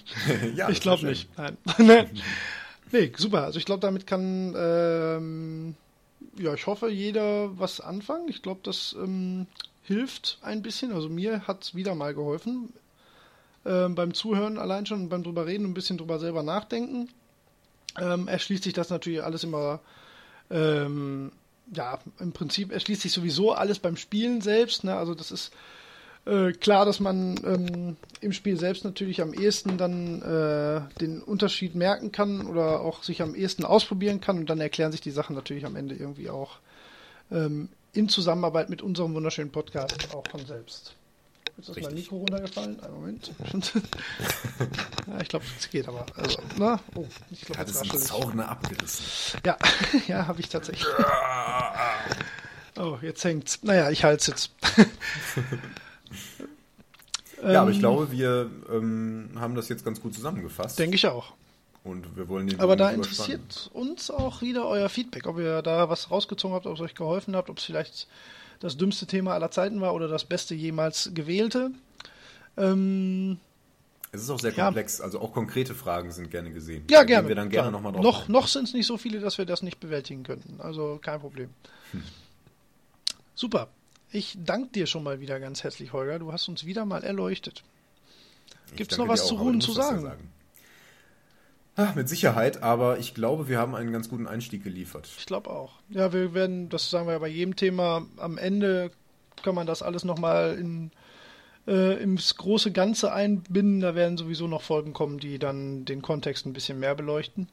ja, ich glaube nicht. Nein. nee, super. Also ich glaube, damit kann, ähm, ja, ich hoffe, jeder was anfangen. Ich glaube, das ähm, hilft ein bisschen. Also mir hat es wieder mal geholfen. Ähm, beim Zuhören allein schon, beim drüber reden, ein bisschen drüber selber nachdenken. Ähm, erschließt sich das natürlich alles immer, ähm, ja, im Prinzip erschließt sich sowieso alles beim Spielen selbst. Ne? Also das ist äh, klar, dass man ähm, im Spiel selbst natürlich am ehesten dann äh, den Unterschied merken kann oder auch sich am ehesten ausprobieren kann und dann erklären sich die Sachen natürlich am Ende irgendwie auch ähm, in Zusammenarbeit mit unserem wunderschönen Podcast auch von selbst. Jetzt ist mein Richtig. Mikro runtergefallen. Einen Moment. ja, ich glaube, es geht aber. Also, na, oh, ich glaube, Hat es raschel ich. Zauner abgerissen. Ja, ja, habe ich tatsächlich. Oh, jetzt hängt's. Naja, ich halte es jetzt. Ja, aber ich Ähm, glaube, wir ähm, haben das jetzt ganz gut zusammengefasst. Denke ich auch. Und wir wollen den Aber da interessiert uns auch wieder euer Feedback, ob ihr da was rausgezogen habt, ob es euch geholfen habt, ob es vielleicht das dümmste Thema aller Zeiten war oder das beste jemals gewählte. Ähm, Es ist auch sehr Ja. komplex, also auch konkrete Fragen sind gerne gesehen. ja, Da gerne. Wir dann gerne nochmal drauf Noch, ein. noch sind es nicht so viele, dass wir das nicht bewältigen könnten. Also kein Problem. Hm. Super. Ich danke dir schon mal wieder ganz herzlich, Holger. Du hast uns wieder mal erleuchtet. Gibt's danke noch was zu auch, zu musst das ja sagen? Ah, mit Sicherheit, aber ich glaube, wir haben einen ganz guten Einstieg geliefert. Ich glaube auch. Ja, wir werden, das sagen wir ja bei jedem Thema, am Ende kann man das alles nochmal in, äh, ins große Ganze einbinden. Da werden sowieso noch Folgen kommen, die dann den Kontext ein bisschen mehr beleuchten.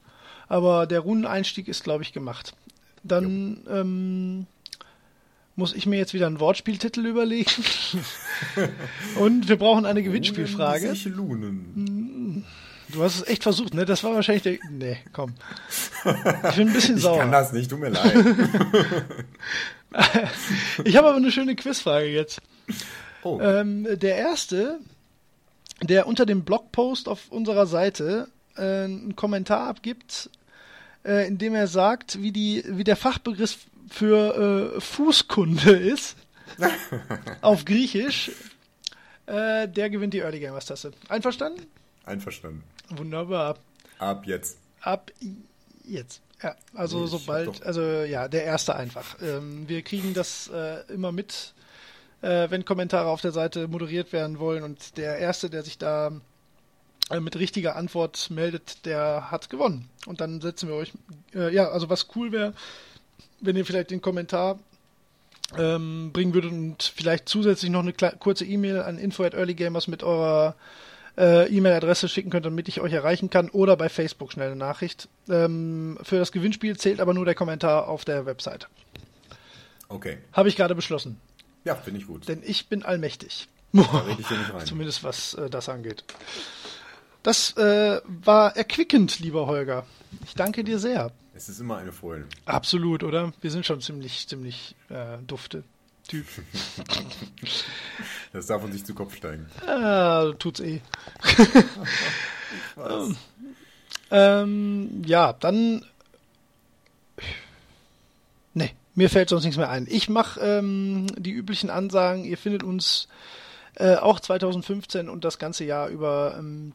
Aber der Runeneinstieg ist, glaube ich, gemacht. Dann ähm, muss ich mir jetzt wieder einen Wortspieltitel überlegen. Und wir brauchen eine Gewinnspielfrage. Runen, sich Lunen. Du hast es echt versucht, ne? Das war wahrscheinlich der. Nee, komm. Ich bin ein bisschen Ich sauer. kann das nicht, tut mir leid. Ich habe aber eine schöne Quizfrage jetzt. Oh, Ähm, der erste, der unter dem Blogpost auf unserer Seite äh, einen Kommentar abgibt, äh, in dem er sagt, wie, die, wie der Fachbegriff für äh, Fußkunde ist, auf Griechisch, äh, der gewinnt die Early Gamers Tasse. Einverstanden? einverstanden. Wunderbar. Ab jetzt. Ab jetzt. Ja, also ich sobald, also ja, der erste einfach. Ähm, wir kriegen das äh, immer mit, äh, wenn Kommentare auf der Seite moderiert werden wollen und der erste, der sich da äh, mit richtiger Antwort meldet, der hat gewonnen. Und dann setzen wir euch, äh, ja, also was cool wäre, wenn ihr vielleicht den Kommentar ähm, bringen würdet und vielleicht zusätzlich noch eine kurze E-Mail an info at earlygamers mit eurer äh, E-Mail-Adresse schicken könnt, damit ich euch erreichen kann oder bei Facebook schnell eine Nachricht. Ähm, für das Gewinnspiel zählt aber nur der Kommentar auf der Website. Okay. Habe ich gerade beschlossen, Ja, finde ich gut. denn ich bin allmächtig. Ich hier nicht rein. Zumindest was äh, das angeht. Das äh, war erquickend, lieber Holger. Ich danke dir sehr. Es ist immer eine Freude. Absolut, oder? Wir sind schon ziemlich, ziemlich äh, dufte Typ. Das darf man sich zu Kopf steigen. Ah, tut's eh. Ähm, ja, dann. Nee, mir fällt sonst nichts mehr ein. Ich mache ähm, die üblichen Ansagen. Ihr findet uns äh, auch 2015 und das ganze Jahr über ähm,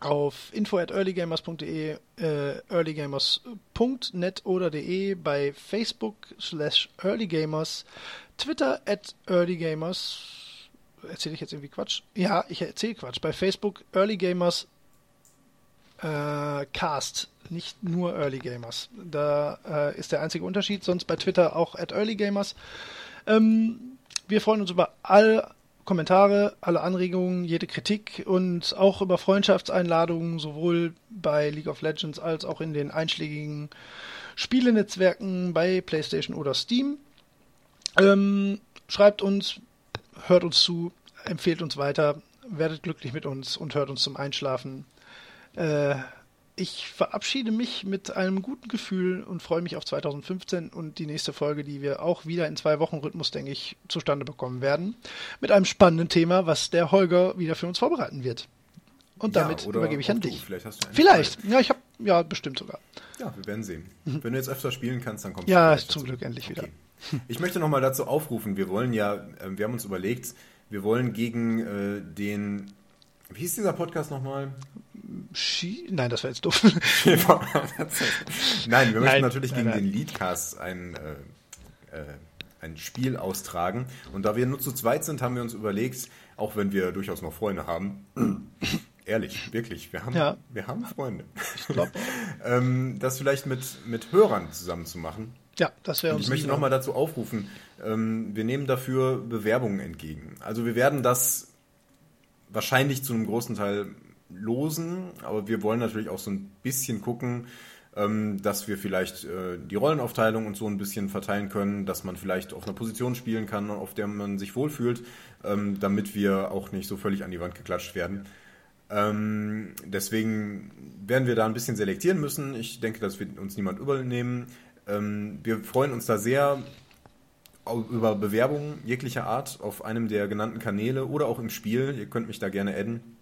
auf info at earlygamers.de, äh, earlygamers.net oder de, bei Facebook slash earlygamers, Twitter at earlygamers. Erzähle ich jetzt irgendwie Quatsch? Ja, ich erzähle Quatsch. Bei Facebook earlygamers äh, Cast, nicht nur Early Gamers. Da äh, ist der einzige Unterschied, sonst bei Twitter auch at Early Gamers. Ähm, wir freuen uns über alle Kommentare, alle Anregungen, jede Kritik und auch über Freundschaftseinladungen, sowohl bei League of Legends als auch in den einschlägigen Spielenetzwerken bei PlayStation oder Steam. Ähm, schreibt uns, hört uns zu, empfehlt uns weiter, werdet glücklich mit uns und hört uns zum Einschlafen. Äh, ich verabschiede mich mit einem guten Gefühl und freue mich auf 2015 und die nächste Folge, die wir auch wieder in zwei Wochen Rhythmus, denke ich, zustande bekommen werden. Mit einem spannenden Thema, was der Holger wieder für uns vorbereiten wird. Und Ja, damit übergebe ich an du. dich. Vielleicht hast du Vielleicht. Zeit. Ja, ich habe, ja, bestimmt sogar. Ja, wir werden sehen. Wenn du jetzt öfter spielen kannst, dann kommst Ja, zum. Glück endlich wieder. Ich möchte nochmal dazu aufrufen, wir wollen ja, äh, wir haben uns überlegt, wir wollen gegen äh, den, wie hieß dieser Podcast nochmal? Ski? Nein, das war jetzt doof. Nein, wir möchten Nein, natürlich gegen nein. den Leadcast ein, äh, äh, ein Spiel austragen. Und da wir nur zu zweit sind, haben wir uns überlegt, auch wenn wir durchaus noch Freunde haben, ehrlich, wirklich, wir haben, Ja. wir haben Freunde, ähm, das vielleicht mit, mit Hörern zusammen zu machen. Ja, das wäre uns ich möchte nochmal dazu aufrufen, ähm, wir nehmen dafür Bewerbungen entgegen. Also wir werden das wahrscheinlich zu einem großen Teil losen, aber wir wollen natürlich auch so ein bisschen gucken, ähm, dass wir vielleicht äh, die Rollenaufteilung und so ein bisschen verteilen können, dass man vielleicht auf einer Position spielen kann, auf der man sich wohlfühlt, ähm, damit wir auch nicht so völlig an die Wand geklatscht werden. Ähm, deswegen werden wir da ein bisschen selektieren müssen. Ich denke, das wird uns niemand übernehmen. Ähm, wir freuen uns da sehr über Bewerbungen jeglicher Art auf einem der genannten Kanäle oder auch im Spiel. Ihr könnt mich da gerne adden.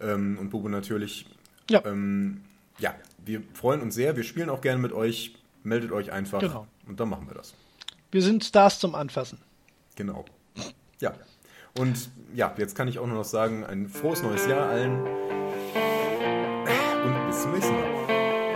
Ähm, und Bubu natürlich. Ja. Ähm, ja, wir freuen uns sehr. Wir spielen auch gerne mit euch. Meldet euch einfach. Genau. Und dann machen wir das. Wir sind Stars zum Anfassen. Genau. Ja. Und ja, jetzt kann ich auch nur noch sagen, ein frohes neues Jahr allen. Und bis zum nächsten Mal.